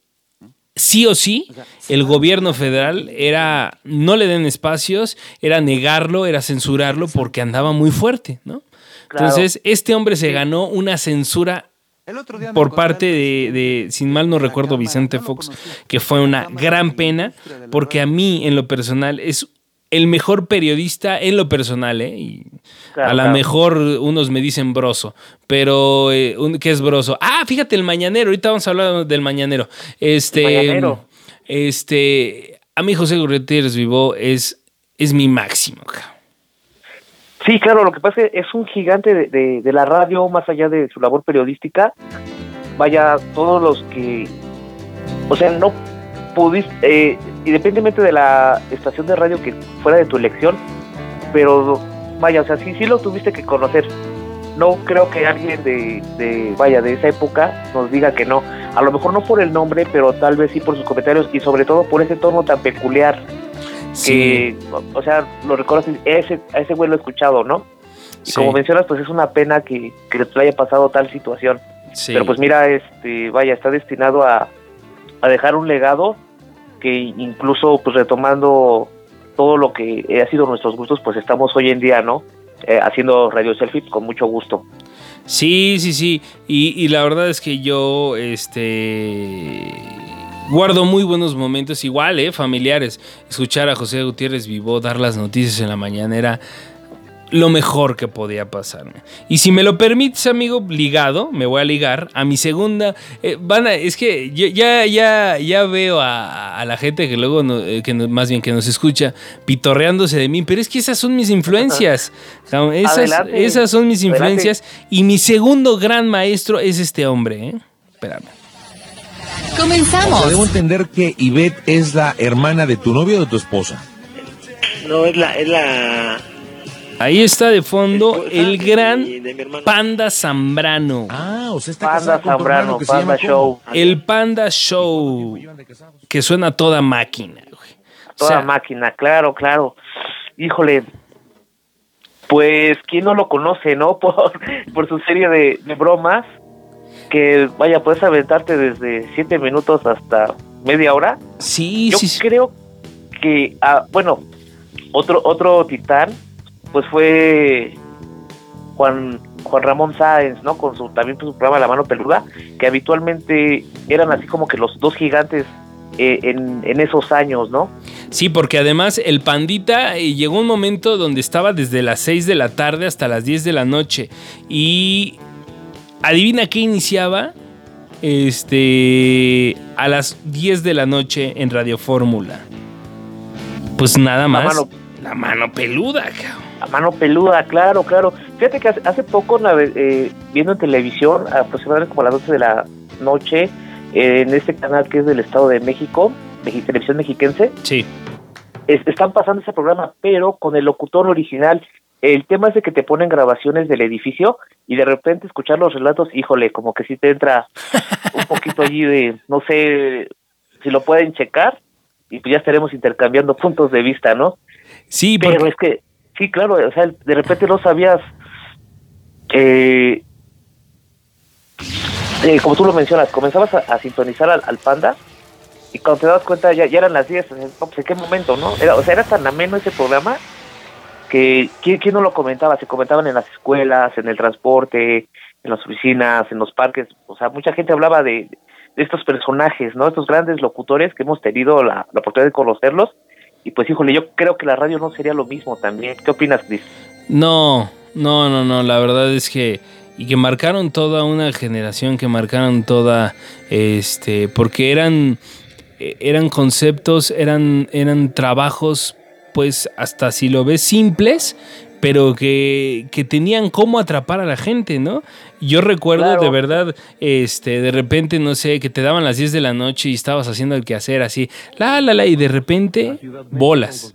sí o sí, el gobierno federal era no le den espacios, era negarlo, era censurarlo porque andaba muy fuerte, ¿no? Entonces, este hombre se ganó una censura por parte de, de, sin mal no recuerdo, Vicente Fox, que fue una gran pena, porque a mí, en lo personal, es el mejor periodista en lo personal, ¿eh? Y a lo mejor unos me dicen broso, pero eh, ¿qué es broso? Ah, fíjate, el mañanero, ahorita vamos a hablar del mañanero. Este, este, a mí José Gutiérrez Vivo es, es mi máximo. Sí, claro, lo que pasa es que es un gigante de, de la radio, más allá de su labor periodística. Vaya, todos los que, o sea, no pudiste, eh, independientemente de la estación de radio que fuera de tu elección, pero vaya, o sea, sí, sí lo tuviste que conocer. No creo que alguien de, de, vaya, de esa época nos diga que no. A lo mejor no por el nombre, pero tal vez sí por sus comentarios y sobre todo por ese tono tan peculiar que, o sea, lo recuerdas, ese, a ese güey lo he escuchado, ¿no? Y como mencionas, pues es una pena que, que le haya pasado tal situación. Pero pues mira, este, vaya, está destinado a, a dejar un legado que incluso pues retomando todo lo que ha sido nuestros gustos, pues estamos hoy en día, ¿no? Eh, haciendo Radio Selfie con mucho gusto. Sí, sí, sí. Y, la verdad es que yo, este guardo muy buenos momentos, igual, ¿eh? Familiares. Escuchar a José Gutiérrez Vivo dar las noticias en la mañanera lo mejor que podía pasarme. Y si me lo permites, amigo, ligado, me voy a ligar a mi segunda. Eh, van es que ya, ya, ya veo a, la gente que luego, eh, que más bien que nos escucha, pitorreándose de mí, pero es que esas son mis influencias. esas, esas, son mis influencias. Y mi segundo gran maestro es este hombre, ¿eh? Espérame. Comenzamos. debo entender que Ivette es la hermana de tu novio o de tu esposa. No, es la, es la Ahí está de fondo el gran Panda Zambrano. Ah, o sea, está Panda Zambrano, Panda Show. El Panda Show, que suena toda máquina. Toda máquina, claro, claro. Híjole, pues, ¿quién no lo conoce, no? Por, por su serie de, bromas, que vaya, puedes aventarte desde siete minutos hasta media hora. Sí, Yo sí. creo que, ah, bueno, otro, otro titán, pues fue Juan, Juan Ramón Sáenz, ¿no? Con su, también su programa La Mano Peluda, que habitualmente eran así como que los dos gigantes eh, en, en, esos años, ¿no? Sí, porque además el Pandita eh, llegó un momento donde estaba desde las 6 de la tarde hasta las 10 de la noche. Y adivina qué iniciaba este a las 10 de la noche en Radio Fórmula. Pues nada más. La mano, la mano peluda, cabrón. La mano peluda, claro, claro. Fíjate que hace, poco, eh, viendo en televisión, aproximadamente como a las 12 de la noche, en este canal que es del Estado de México, Televisión Mexiquense. Sí. están pasando ese programa, pero con el locutor original. El tema es de que te ponen grabaciones del edificio y de repente escuchar los relatos, híjole, como que si te entra un poquito allí de, no sé si lo pueden checar y pues ya estaremos intercambiando puntos de vista, ¿no? Sí, pero es que, sí, claro, o sea, de repente no sabías eh, eh, como tú lo mencionas, comenzabas a, sintonizar al, panda y cuando te das cuenta ya, ya eran las 10, pues, ¿en qué momento, no? Era, o sea, era tan ameno ese programa que ¿quién, ¿quién, no lo comentaba? Se comentaban en las escuelas, en el transporte, en las oficinas, en los parques, o sea, mucha gente hablaba de, estos personajes, ¿no? Estos grandes locutores que hemos tenido la, la, oportunidad de conocerlos y pues híjole, yo creo que la radio no sería lo mismo también. ¿Qué opinas, Chris? No, no, no, no, la verdad es que y que marcaron toda una generación, que marcaron toda, este, porque eran, eran conceptos, eran, eran trabajos, pues hasta si lo ves simples, pero que, que tenían cómo atrapar a la gente, ¿no? Yo recuerdo de verdad, este, de repente, no sé, que te daban las 10 de la noche y estabas haciendo el quehacer así, la, la, la, y de repente, bolas.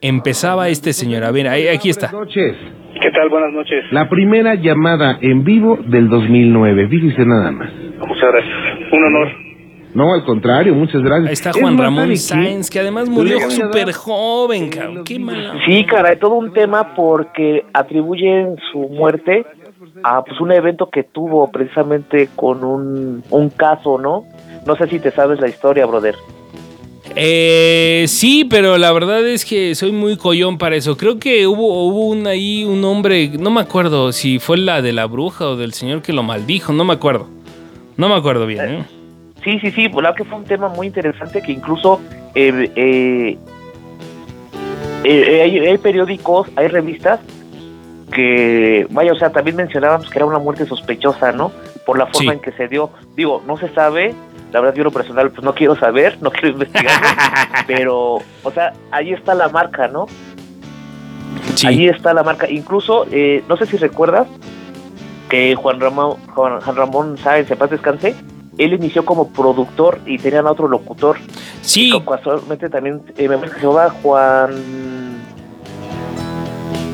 Empezaba este señor. A ver, ahí, aquí está. Buenas noches. ¿Qué tal? Buenas noches. La primera llamada en vivo del 2009. Fíjese nada más. Muchas gracias. Un honor. No, al contrario, muchas gracias. Ahí está Juan Ramón Sáenz, que además murió súper joven, cabrón. Qué mala. Sí, cara, todo un tema porque atribuyen su muerte a pues un evento que tuvo precisamente con un, un caso, ¿no? No sé si te sabes la historia, brother. Eh, sí, pero la verdad es que soy muy collón para eso. Creo que hubo, hubo un, ahí un hombre, no me acuerdo si fue la de la bruja o del señor que lo maldijo, no me acuerdo. No me acuerdo bien. ¿eh? Sí, sí, sí, la que fue un tema muy interesante que incluso eh, eh, eh hay, periódicos, hay revistas que, vaya, o sea, también mencionábamos que era una muerte sospechosa, ¿no? Por la forma en que se dio. Digo, no se sabe, la verdad yo lo personal pues no quiero saber, no quiero investigar, pero, o sea, ahí está la marca, ¿no? Sí. Ahí está la marca. Incluso, eh, no sé si recuerdas que Juan Ramón, Juan, Ramón Sáenz, en paz descanse, él inició como productor y tenían otro locutor. Sí. casualmente también, eh, me parece que se llamaba Juan...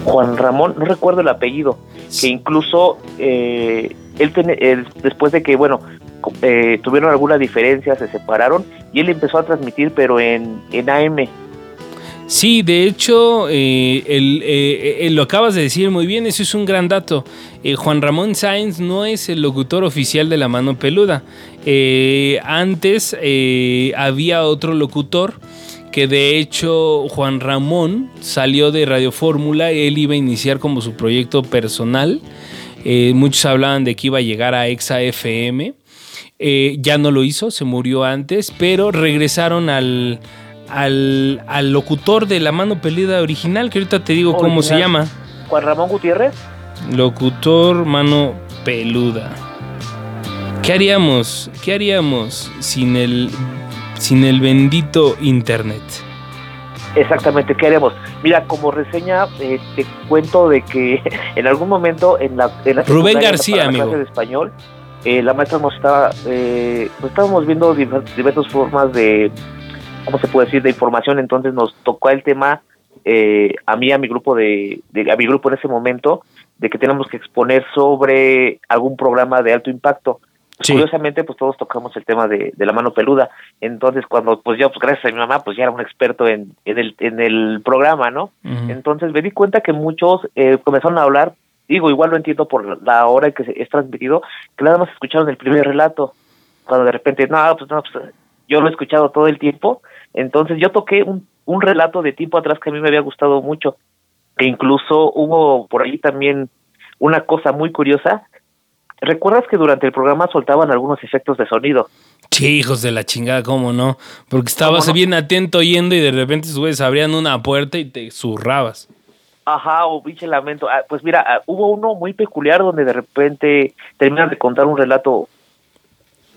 Juan Ramón, no recuerdo el apellido, que incluso eh, él, él, después de que, bueno, eh, tuvieron alguna diferencia, se separaron y él empezó a transmitir, pero en, en AM. Sí, de hecho, eh, eh, lo acabas de decir muy bien, eso es un gran dato. Juan Ramón Sáenz no es el locutor oficial de La Mano Peluda. antes había otro locutor que de hecho Juan Ramón salió de Radio Fórmula, él iba a iniciar como su proyecto personal. muchos hablaban de que iba a llegar a Exa FM. Eh, ya no lo hizo, se murió antes, pero regresaron al, al, locutor de la mano pelida original, que ahorita te digo cómo se llama. Juan Ramón Gutiérrez. Locutor mano peluda. ¿Qué haríamos? ¿Qué haríamos sin el, sin el bendito internet? Exactamente, ¿qué haríamos? Mira, como reseña, eh, te cuento de que en algún momento en la... Rubén García, amigo. de español, eh, la maestra nos estaba, eh, pues estábamos viendo diversas formas de, ¿cómo se puede decir?, de información, entonces nos tocó el tema, eh, a mí, a mi grupo de, a mi grupo en ese momento, de que tenemos que exponer sobre algún programa de alto impacto. Curiosamente, pues todos tocamos el tema de, la mano peluda. Entonces, cuando, pues yo, pues gracias a mi mamá, pues ya era un experto en, en, el, en el programa, ¿no? Entonces me di cuenta que muchos eh, comenzaron a hablar digo, igual lo entiendo por la hora en que es transmitido, que nada más escucharon el primer relato, cuando de repente, no, pues no, pues yo lo he escuchado todo el tiempo. Entonces yo toqué un, un relato de tiempo atrás que a mí me había gustado mucho, que incluso hubo por ahí también una cosa muy curiosa. ¿Recuerdas que durante el programa soltaban algunos efectos de sonido? Sí, hijos de la chingada, ¿cómo no? Porque estabas bien atento oyendo y de repente sus güeyes abrían una puerta y te zurrabas. Ajá, o pinche lamento. Ah, pues mira, ah, hubo uno muy peculiar donde de repente terminan de contar un relato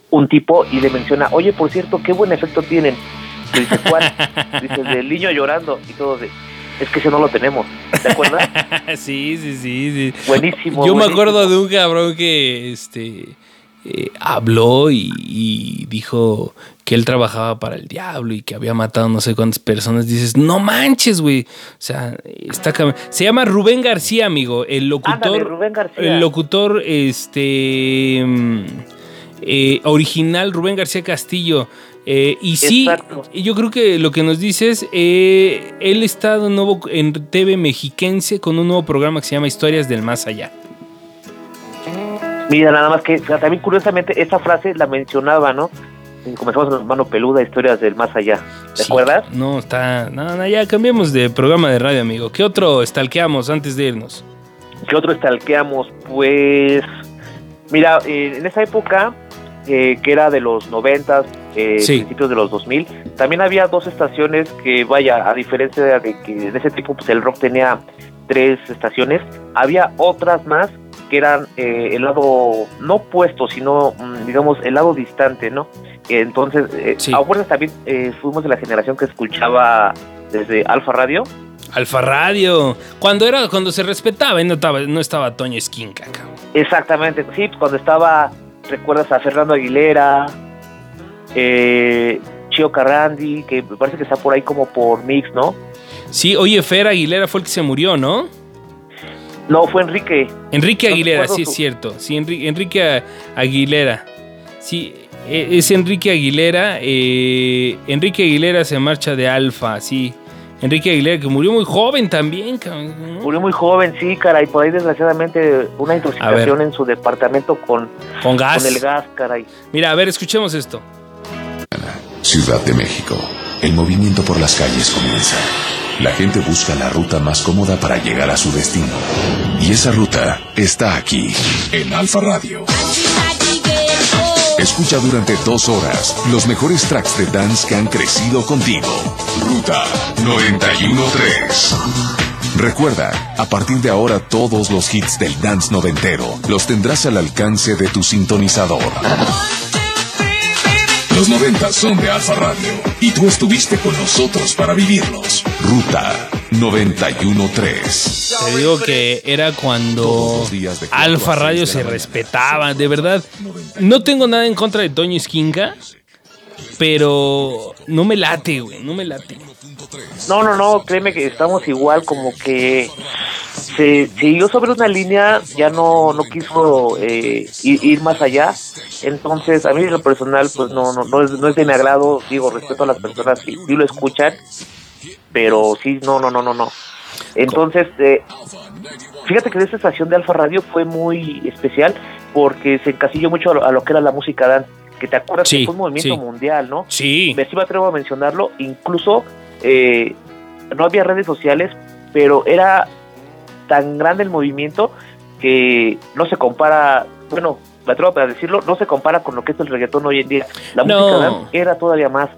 un tipo y le menciona, oye, por cierto, qué buen efecto tienen. Y dice, ¿cuál? dice, el del niño llorando y todo de, es que ese no lo tenemos. ¿Te acuerdas? sí, sí, sí, sí. Buenísimo. Yo me acuerdo de un cabrón que este eh, habló y, y dijo que él trabajaba para el diablo y que había matado no sé cuántas personas. Dices, no manches, güey. O sea, está Se llama Rubén García, amigo. El locutor. Ándale, Rubén García. El locutor, este. mm, eh, original, Rubén García Castillo. Eh, y sí, Exacto. yo creo que lo que nos dices, eh, él está de nuevo en TV Mexiquense con un nuevo programa que se llama Historias del Más Allá. Mira, nada más que también curiosamente esa frase la mencionaba, ¿no? Comenzamos en Mano Peluda, historias del más allá. ¿Te Sí, acuerdas? No, está. No, no, ya cambiamos de programa de radio, amigo. ¿Qué otro stalkeamos antes de irnos? ¿Qué otro stalkeamos? Pues, mira, eh, en esa época, eh, que era de los 90, eh, Sí. principios de los 2000, también había dos estaciones que, vaya, a diferencia de que en ese tiempo pues, el rock tenía tres estaciones, había otras más que eran eh, el lado no opuesto, sino, mm, digamos, el lado distante, ¿no? Entonces, eh, a fuerzas también eh, fuimos de la generación que escuchaba desde Alfa Radio. Alfa Radio. Cuando era, cuando se respetaba y no estaba, no estaba Toño Esquinca. Exactamente, sí, cuando estaba, recuerdas a Fernando Aguilera, eh, Chio Carrandi, que me parece que está por ahí como por Mix, ¿no? Sí, oye, Fer Aguilera fue el que se murió, ¿no? No, fue Enrique. Enrique Aguilera, sí es cierto. Sí, Enrique, Aguilera. Sí, e- es Enrique Aguilera. eh, Enrique Aguilera se marcha de Alfa, sí. Enrique Aguilera, que murió muy joven también. Murió muy joven, sí, caray, por ahí desgraciadamente una intoxicación en su departamento con, Con gas. con el gas, caray. Mira, a ver, escuchemos esto. Ciudad de México. El movimiento por las calles comienza. La gente busca la ruta más cómoda para llegar a su destino. Y esa ruta está aquí, en Alfa Radio. Escucha durante dos horas los mejores tracks de dance que han crecido contigo. Ruta 913. Recuerda, a partir de ahora todos los hits del dance noventero los tendrás al alcance de tu sintonizador. Los 90 son de Alfa Radio y tú estuviste con nosotros para vivirlos. Ruta 913. Te digo que era cuando Alfa Radio se respetaba, de verdad. No tengo nada en contra de Toño Esquinca, pero no me late, güey, no me late. No, no, no, créeme que estamos igual, como que se siguió sobre una línea, ya no, no quiso eh, ir, ir más allá. Entonces, a mí en lo personal, pues no, no, no, es, no es de mi agrado, digo, respeto a las personas que sí lo escuchan, pero sí, no, no, no, no, no. Entonces, eh, fíjate que esta estación de Alfa Radio fue muy especial porque se encasilló mucho a lo, que era la música dance, que te acuerdas Sí, que fue un movimiento sí. mundial, ¿no? Sí. Me sí me atrevo a mencionarlo, incluso eh, no había redes sociales, pero era tan grande el movimiento que no se compara, bueno, me atrevo a decirlo, no se compara con lo que es el reggaetón hoy en día. La No. música dance era todavía más,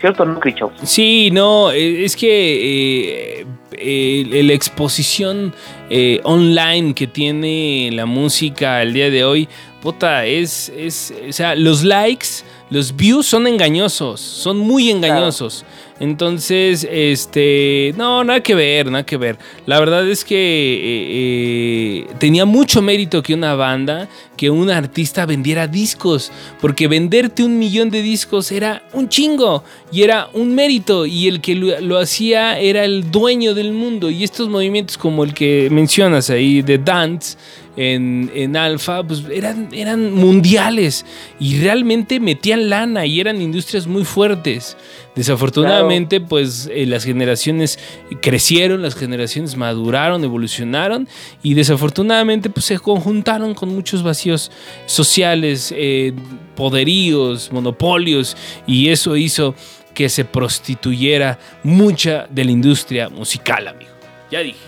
¿cierto, no? Sí, no, eh, es que eh, eh, la exposición eh, online que tiene la música al día de hoy, puta, es, es, o sea, los likes, los views son engañosos, son muy engañosos. Entonces, este, no, nada que ver, nada que ver. La verdad es que eh, eh, tenía mucho mérito que una banda, que un artista vendiera discos, porque venderte un millón de discos era un chingo y era un mérito y el que lo, lo hacía era el dueño del mundo y estos movimientos como el que mencionas ahí de dance en, en Alfa, pues eran, eran mundiales y realmente metían lana y eran industrias muy fuertes. Desafortunadamente, pues eh, las generaciones crecieron, las generaciones maduraron, evolucionaron y desafortunadamente pues se conjuntaron con muchos vacíos sociales, eh, poderíos, monopolios y eso hizo que se prostituyera mucha de la industria musical, amigo. Ya dije.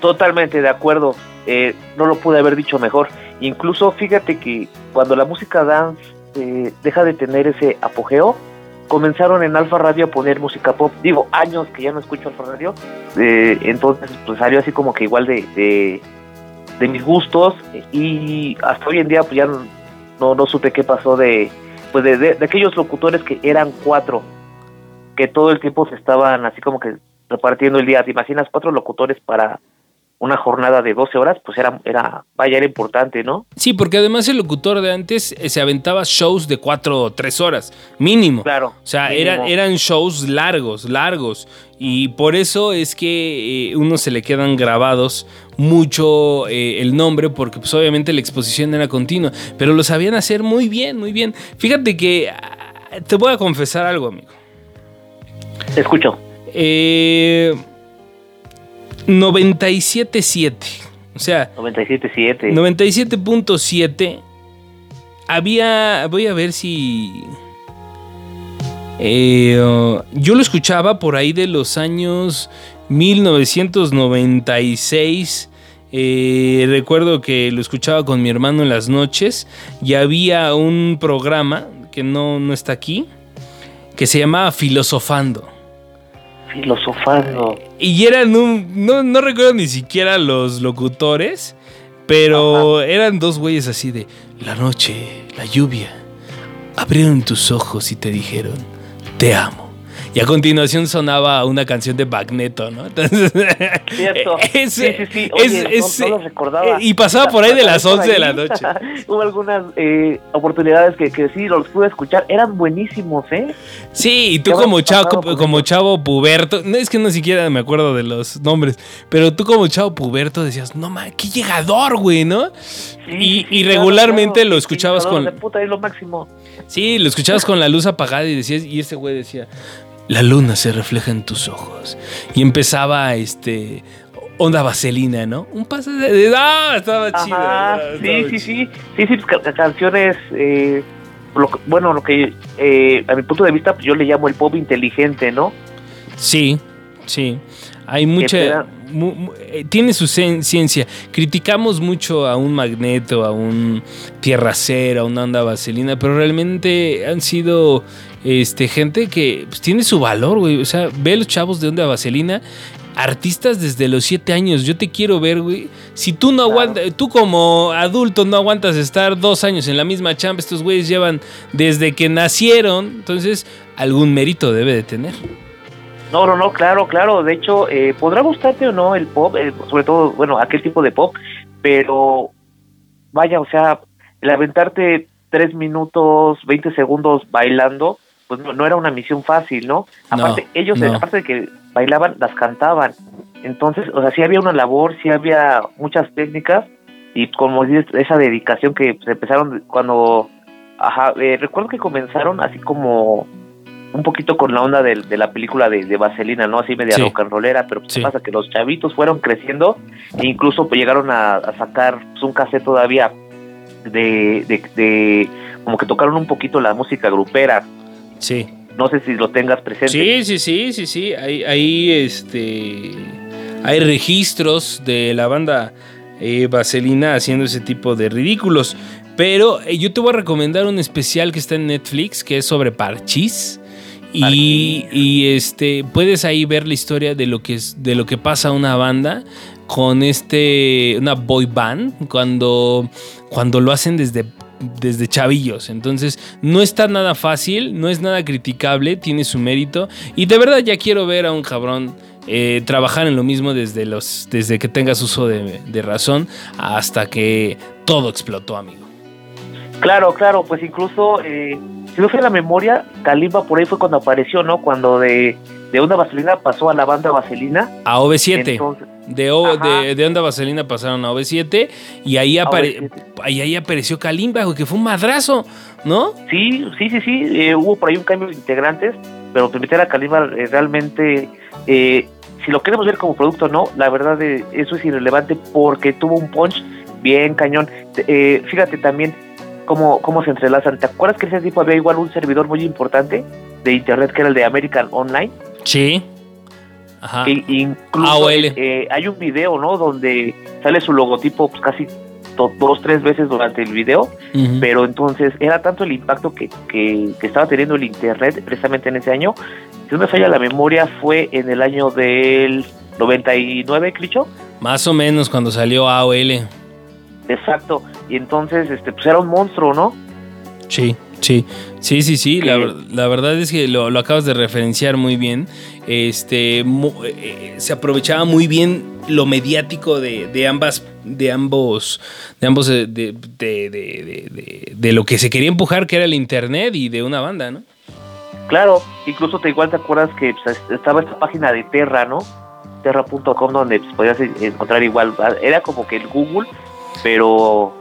totalmente de acuerdo. Eh, no lo pude haber dicho mejor. Incluso fíjate que cuando la música dance eh, deja de tener ese apogeo, comenzaron en Alfa Radio a poner música pop. Digo, años que ya no escucho Alfa Radio. Eh, entonces, pues salió así como que igual de, de, mis gustos. Y hasta hoy en día, pues ya no, no, supe qué pasó de, pues de, de, aquellos locutores que eran cuatro, que todo el tiempo se estaban así como que repartiendo el día. ¿Te imaginas cuatro locutores para una jornada de 12 horas, pues era, era, vaya, era importante, ¿no? Sí, porque además el locutor de antes eh, se aventaba shows de 4 o 3 horas, mínimo. Claro. O sea, Eran, eran shows largos, largos. Y por eso es que eh, uno se le quedan grabados mucho eh, el nombre, porque pues obviamente la exposición era continua. Pero lo sabían hacer muy bien, muy bien. Fíjate que ah, te voy a confesar algo, amigo. Te escucho. Eh 97.7. O sea, 97.7. 97.7. Había. Voy a ver si. Eh, yo lo escuchaba por ahí de los años 1996. Eh, recuerdo que lo escuchaba con mi hermano en las noches y había un programa que no, no está aquí que se llamaba Filosofando filosofando. Y eran un. No, no recuerdo ni siquiera los locutores, pero eran dos güeyes así de. La noche, la lluvia. Abrieron tus ojos y te dijeron: Te amo. Y a continuación sonaba una canción de Magneto, ¿no? Entonces, Cierto. sí, sí, sí. Oye, no, lo recordaba. Y pasaba por ahí de las 11 de la noche. Hubo algunas eh, oportunidades que, que, sí los pude escuchar. Eran buenísimos, ¿eh? Sí, y tú como chavo, como chavo puberto, no es que no siquiera me acuerdo de los nombres, pero tú como chavo puberto decías, no mames, qué llegador, güey, ¿no? y, y regularmente lo escuchabas con... De puta, es lo máximo. Sí, lo escuchabas con la luz apagada y decías, y ese güey decía, la luna se refleja en tus ojos. Y empezaba este onda vaselina, ¿no? Un pase de... ¡Ah! Estaba chido. sí, sí, sí, sí, sí, canciones... Eh, bueno, lo que eh, a mi punto de vista pues, yo le llamo el pop inteligente, ¿no? Sí, sí. Hay mucha... Eh, tiene su ciencia. Criticamos mucho a un magneto, a un tierra cera, a una onda vaselina, pero realmente han sido este, gente que pues, tiene su valor, güey. O sea, ve a los chavos de onda vaselina artistas desde los 7 años. Yo te quiero ver, güey. Si tú no aguantas, tú como adulto no aguantas estar dos años en la misma chamba, estos güeyes llevan desde que nacieron, entonces algún mérito debe de tener. No, no, no, claro, claro. De hecho, eh, podrá gustarte o no el pop, eh, sobre todo, bueno, aquel tipo de pop, pero vaya, o sea, el aventarte tres minutos, 20 segundos bailando, pues no, era una misión fácil, ¿no? Aparte, ellos, aparte de que bailaban, las cantaban. Entonces, o sea, sí había una labor, sí había muchas técnicas y como dices, esa dedicación que pues, empezaron cuando, ajá, eh, recuerdo que comenzaron así como un poquito con la onda de, la película de, Vaselina, ¿no? Así media rock and rollera, pero ¿qué pasa? Que los chavitos fueron creciendo e incluso pues, llegaron a, sacar pues, un cassette todavía de, de, como que tocaron un poquito la música grupera. Sí. No sé si lo tengas presente. Sí, sí, sí, sí, sí. Hay, este, hay registros de la banda eh, Vaselina haciendo ese tipo de ridículos. Pero eh, yo te voy a recomendar un especial que está en Netflix, que es sobre Parchis. Y, este puedes ahí ver la historia de lo que es de lo que pasa a una banda con este una boy band cuando cuando lo hacen desde desde chavillos. Entonces, no está nada fácil, no es nada criticable, tiene su mérito. Y de verdad ya quiero ver a un cabrón eh, trabajar en lo mismo desde, los, desde que tengas uso de, de, razón hasta que todo explotó, amigo. Claro, claro, pues incluso eh, si no fue la memoria, Kalimba por ahí fue cuando apareció, ¿no? Cuando de, de Onda Vaselina pasó a la banda Vaselina. A OV7. de, de, Onda Vaselina pasaron a OV7 y ahí, ahí, apareció Kalimba, que fue un madrazo, ¿no? Sí, sí, sí, sí. Eh, hubo por ahí un cambio de integrantes pero meter a Kalimba eh, realmente, eh, si lo queremos ver como producto o no, la verdad eh, eso es irrelevante porque tuvo un punch bien cañón. Eh, fíjate también cómo, cómo se entrelazan. ¿Te acuerdas que ese tipo había igual un servidor muy importante de internet que era el de American Online? Sí. Ajá. E incluso AOL. eh, hay un video, ¿no? Donde sale su logotipo pues, casi dos, tres veces durante el video, pero entonces era tanto el impacto que, que, que estaba teniendo el internet precisamente en ese año. Si no me falla la memoria, fue en el año del 99, Cricho. Más o menos cuando salió AOL. Exacto. Y entonces, este, pues era un monstruo, ¿no? Sí, sí, sí, sí, sí. La, la verdad es que lo, lo acabas de referenciar muy bien. Este mu- eh, se aprovechaba muy bien lo mediático de, de ambas, de ambos, de ambos, eh, de, de, de- de- de- de lo que se quería empujar, que era el internet y de una banda, ¿no? Claro, incluso te igual te acuerdas que pues, estaba esta página de Terra, ¿no? Terra.com donde pues, podías encontrar igual, era como que el Google, pero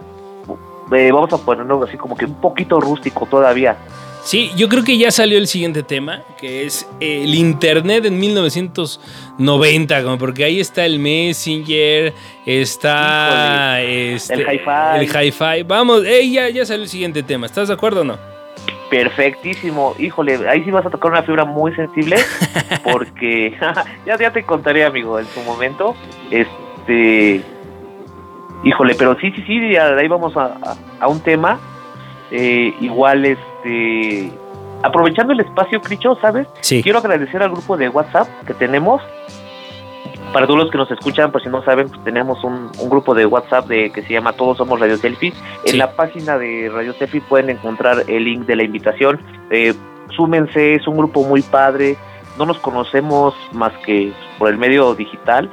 eh, vamos a ponerlo así como que un poquito rústico todavía. Sí, yo creo que ya salió el siguiente tema, que es el Internet en 1990, como porque ahí está el Messenger, está este, el hi-fi. el hi-fi. Vamos, ey, ya, ya salió el siguiente tema, ¿estás de acuerdo o no? Perfectísimo, híjole, ahí sí vas a tocar una fibra muy sensible, porque ya, ya te contaré, amigo, en su momento. Este, híjole, pero sí, sí, sí, ahí vamos a, a- a un tema. eh, igual, este, aprovechando el espacio, Cricho, ¿sabes? Sí. Quiero agradecer al grupo de WhatsApp que tenemos. Para todos los que nos escuchan, pues si no saben, pues tenemos un, un grupo de WhatsApp de que se llama Todos Somos Radio Selfie. En Sí. la página de Radio Selfie pueden encontrar el link de la invitación. Eh, súmense, es un grupo muy padre. No nos conocemos más que por el medio digital,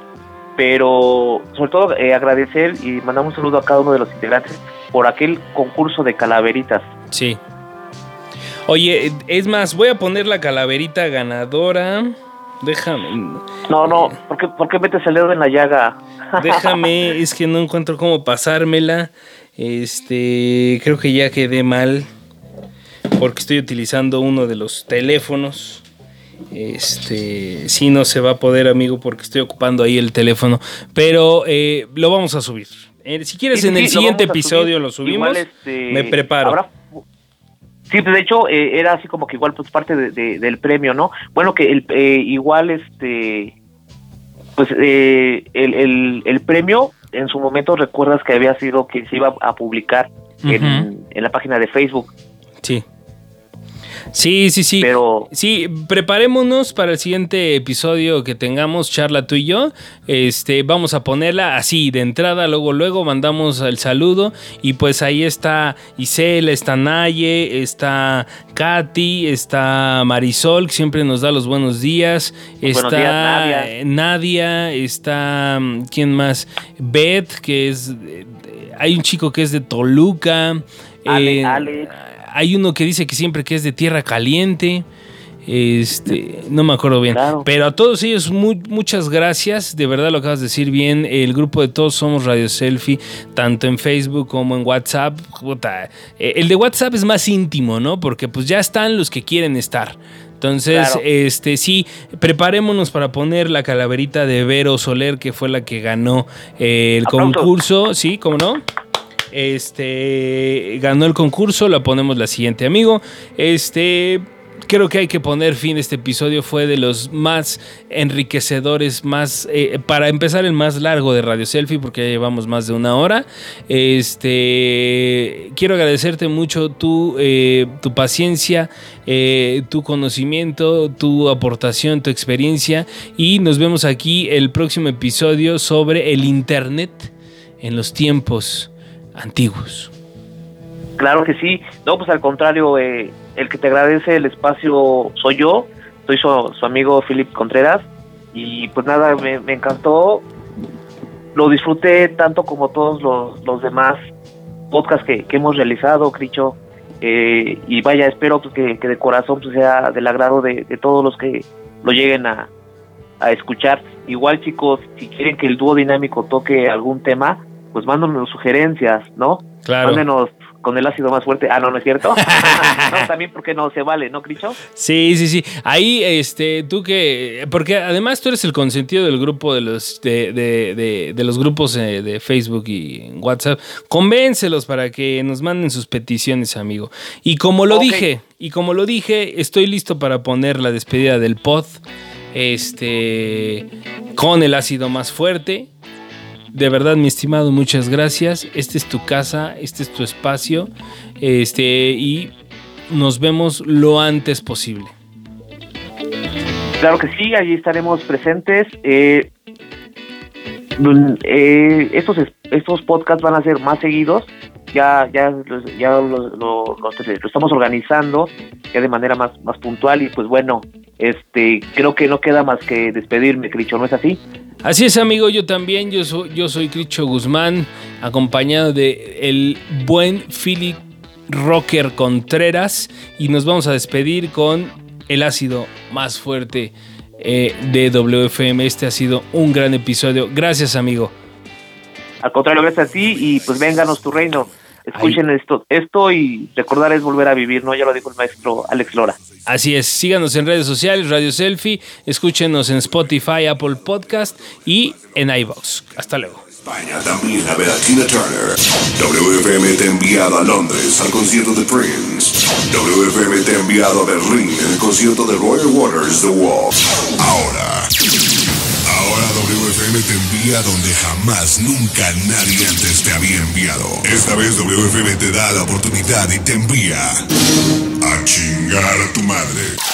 pero sobre todo eh, agradecer y mandamos un saludo a cada uno de los integrantes por aquel concurso de calaveritas. Sí. Oye, es más, voy a poner la calaverita ganadora. Déjame, No, no, ¿por qué, por qué metes el dedo en la llaga? déjame, es que no encuentro cómo pasármela. Este, creo que ya quedé mal porque estoy utilizando uno de los teléfonos. Este, sí no se va a poder, amigo, porque estoy ocupando ahí el teléfono, pero eh, lo vamos a subir. Eh, si quieres Sí, en sí, el lo siguiente episodio subir. lo subimos. Igual, este, me preparo. habrá- Sí, pues de hecho eh, era así como que igual pues parte de- de- del premio, ¿no? Bueno, que el, eh, igual este, pues eh, el, el, el premio en su momento recuerdas que había sido que se iba a publicar en, en la página de Facebook. Sí. Sí, sí, sí. Sí, preparémonos para el siguiente episodio que tengamos, charla tú y yo. Este, vamos a ponerla así de entrada, luego, luego mandamos el saludo. Y pues ahí está Isel, está Naye, está Katy, está Marisol, que siempre nos da los buenos días. Está días, Nadia. Nadia, está. mm, ¿Quién más? Beth, que es. eh, Hay un chico que es de Toluca. Eh, Alex. Hay uno que dice que siempre que es de tierra caliente. Este, no me acuerdo bien. Pero a todos ellos, mu- muchas gracias. De verdad lo acabas de decir bien. El grupo de todos somos Radio Selfie, tanto en Facebook como en WhatsApp. Eh, El de WhatsApp es más íntimo, ¿no? Porque pues ya están los que quieren estar. Entonces, Claro. este sí, preparémonos para poner la calaverita de Vero Soler, que fue la que ganó eh, el Aplausos. concurso. Sí, ¿cómo no? Este ganó el concurso, la ponemos la siguiente, amigo. Este creo que hay que poner fin a este episodio. Fue de los más enriquecedores, más eh, para empezar el más largo de Radio Selfie, porque ya llevamos más de una hora. Este quiero agradecerte mucho tu, eh, paciencia, eh, tu conocimiento, tu aportación, tu experiencia. Y nos vemos aquí el próximo episodio sobre el internet en los tiempos antiguos. Claro que sí. No, pues al contrario, eh, el que te agradece el espacio soy yo. Soy su, su amigo Philip Contreras. Y pues nada, me, encantó. Lo disfruté tanto como todos los, los demás podcasts que, que hemos realizado, Cricho. Eh, y vaya, espero pues, que, que de corazón pues, sea del agrado de, de todos los que lo lleguen a, a escuchar. Igual, chicos, si quieren que el dúo dinámico toque algún tema, pues mándenos sugerencias, ¿no? Claro. Mándenos con el ácido más fuerte. Ah, no, no es cierto. no, también porque no se vale, ¿no, Cricho? Sí, sí, sí. Ahí, este, tú que, porque además tú eres el consentido del grupo de los, de, de, de, de los grupos eh, de Facebook y WhatsApp. Convéncelos para que nos manden sus peticiones, amigo. Y como lo dije, y como lo dije, estoy listo para poner la despedida del pod, este, con el ácido más fuerte. De verdad, mi estimado, muchas gracias. Esta es tu casa, este es tu espacio. Este, y nos vemos lo antes posible. Claro que sí, allí estaremos presentes. Eh, mm, eh, estos, es- estos podcasts van a ser más seguidos. Ya, ya, ya lo- lo estamos organizando ya de manera más, más puntual y pues bueno, este, creo que no queda más que despedirme, Cricho, ¿no es así? Así es, amigo, yo también, yo soy, yo soy Cricho Guzmán, acompañado de el buen Philip Rocker Contreras, y nos vamos a despedir con el ácido más fuerte eh, de WFM. Este ha sido un gran episodio. Gracias, amigo. Al contrario, gracias a ti y pues vénganos tu reino. Escuchen esto, esto y recordar es volver a vivir, ¿no? Ya lo dijo el maestro Alex Lora. Así es, síganos en redes sociales, Radio Selfie, escúchenos en Spotify, Apple Podcast y en iVoox. Hasta luego. España también a ver a Tina Turner. WFM te ha enviado a Londres al concierto de Prince. WFM te ha enviado a Berlín en el concierto de Roger Waters The Wall. Ahora, ahora WFM te envía donde jamás, nunca nadie antes te había enviado. Esta vez WFM te da la oportunidad y te envía a chingar a tu madre.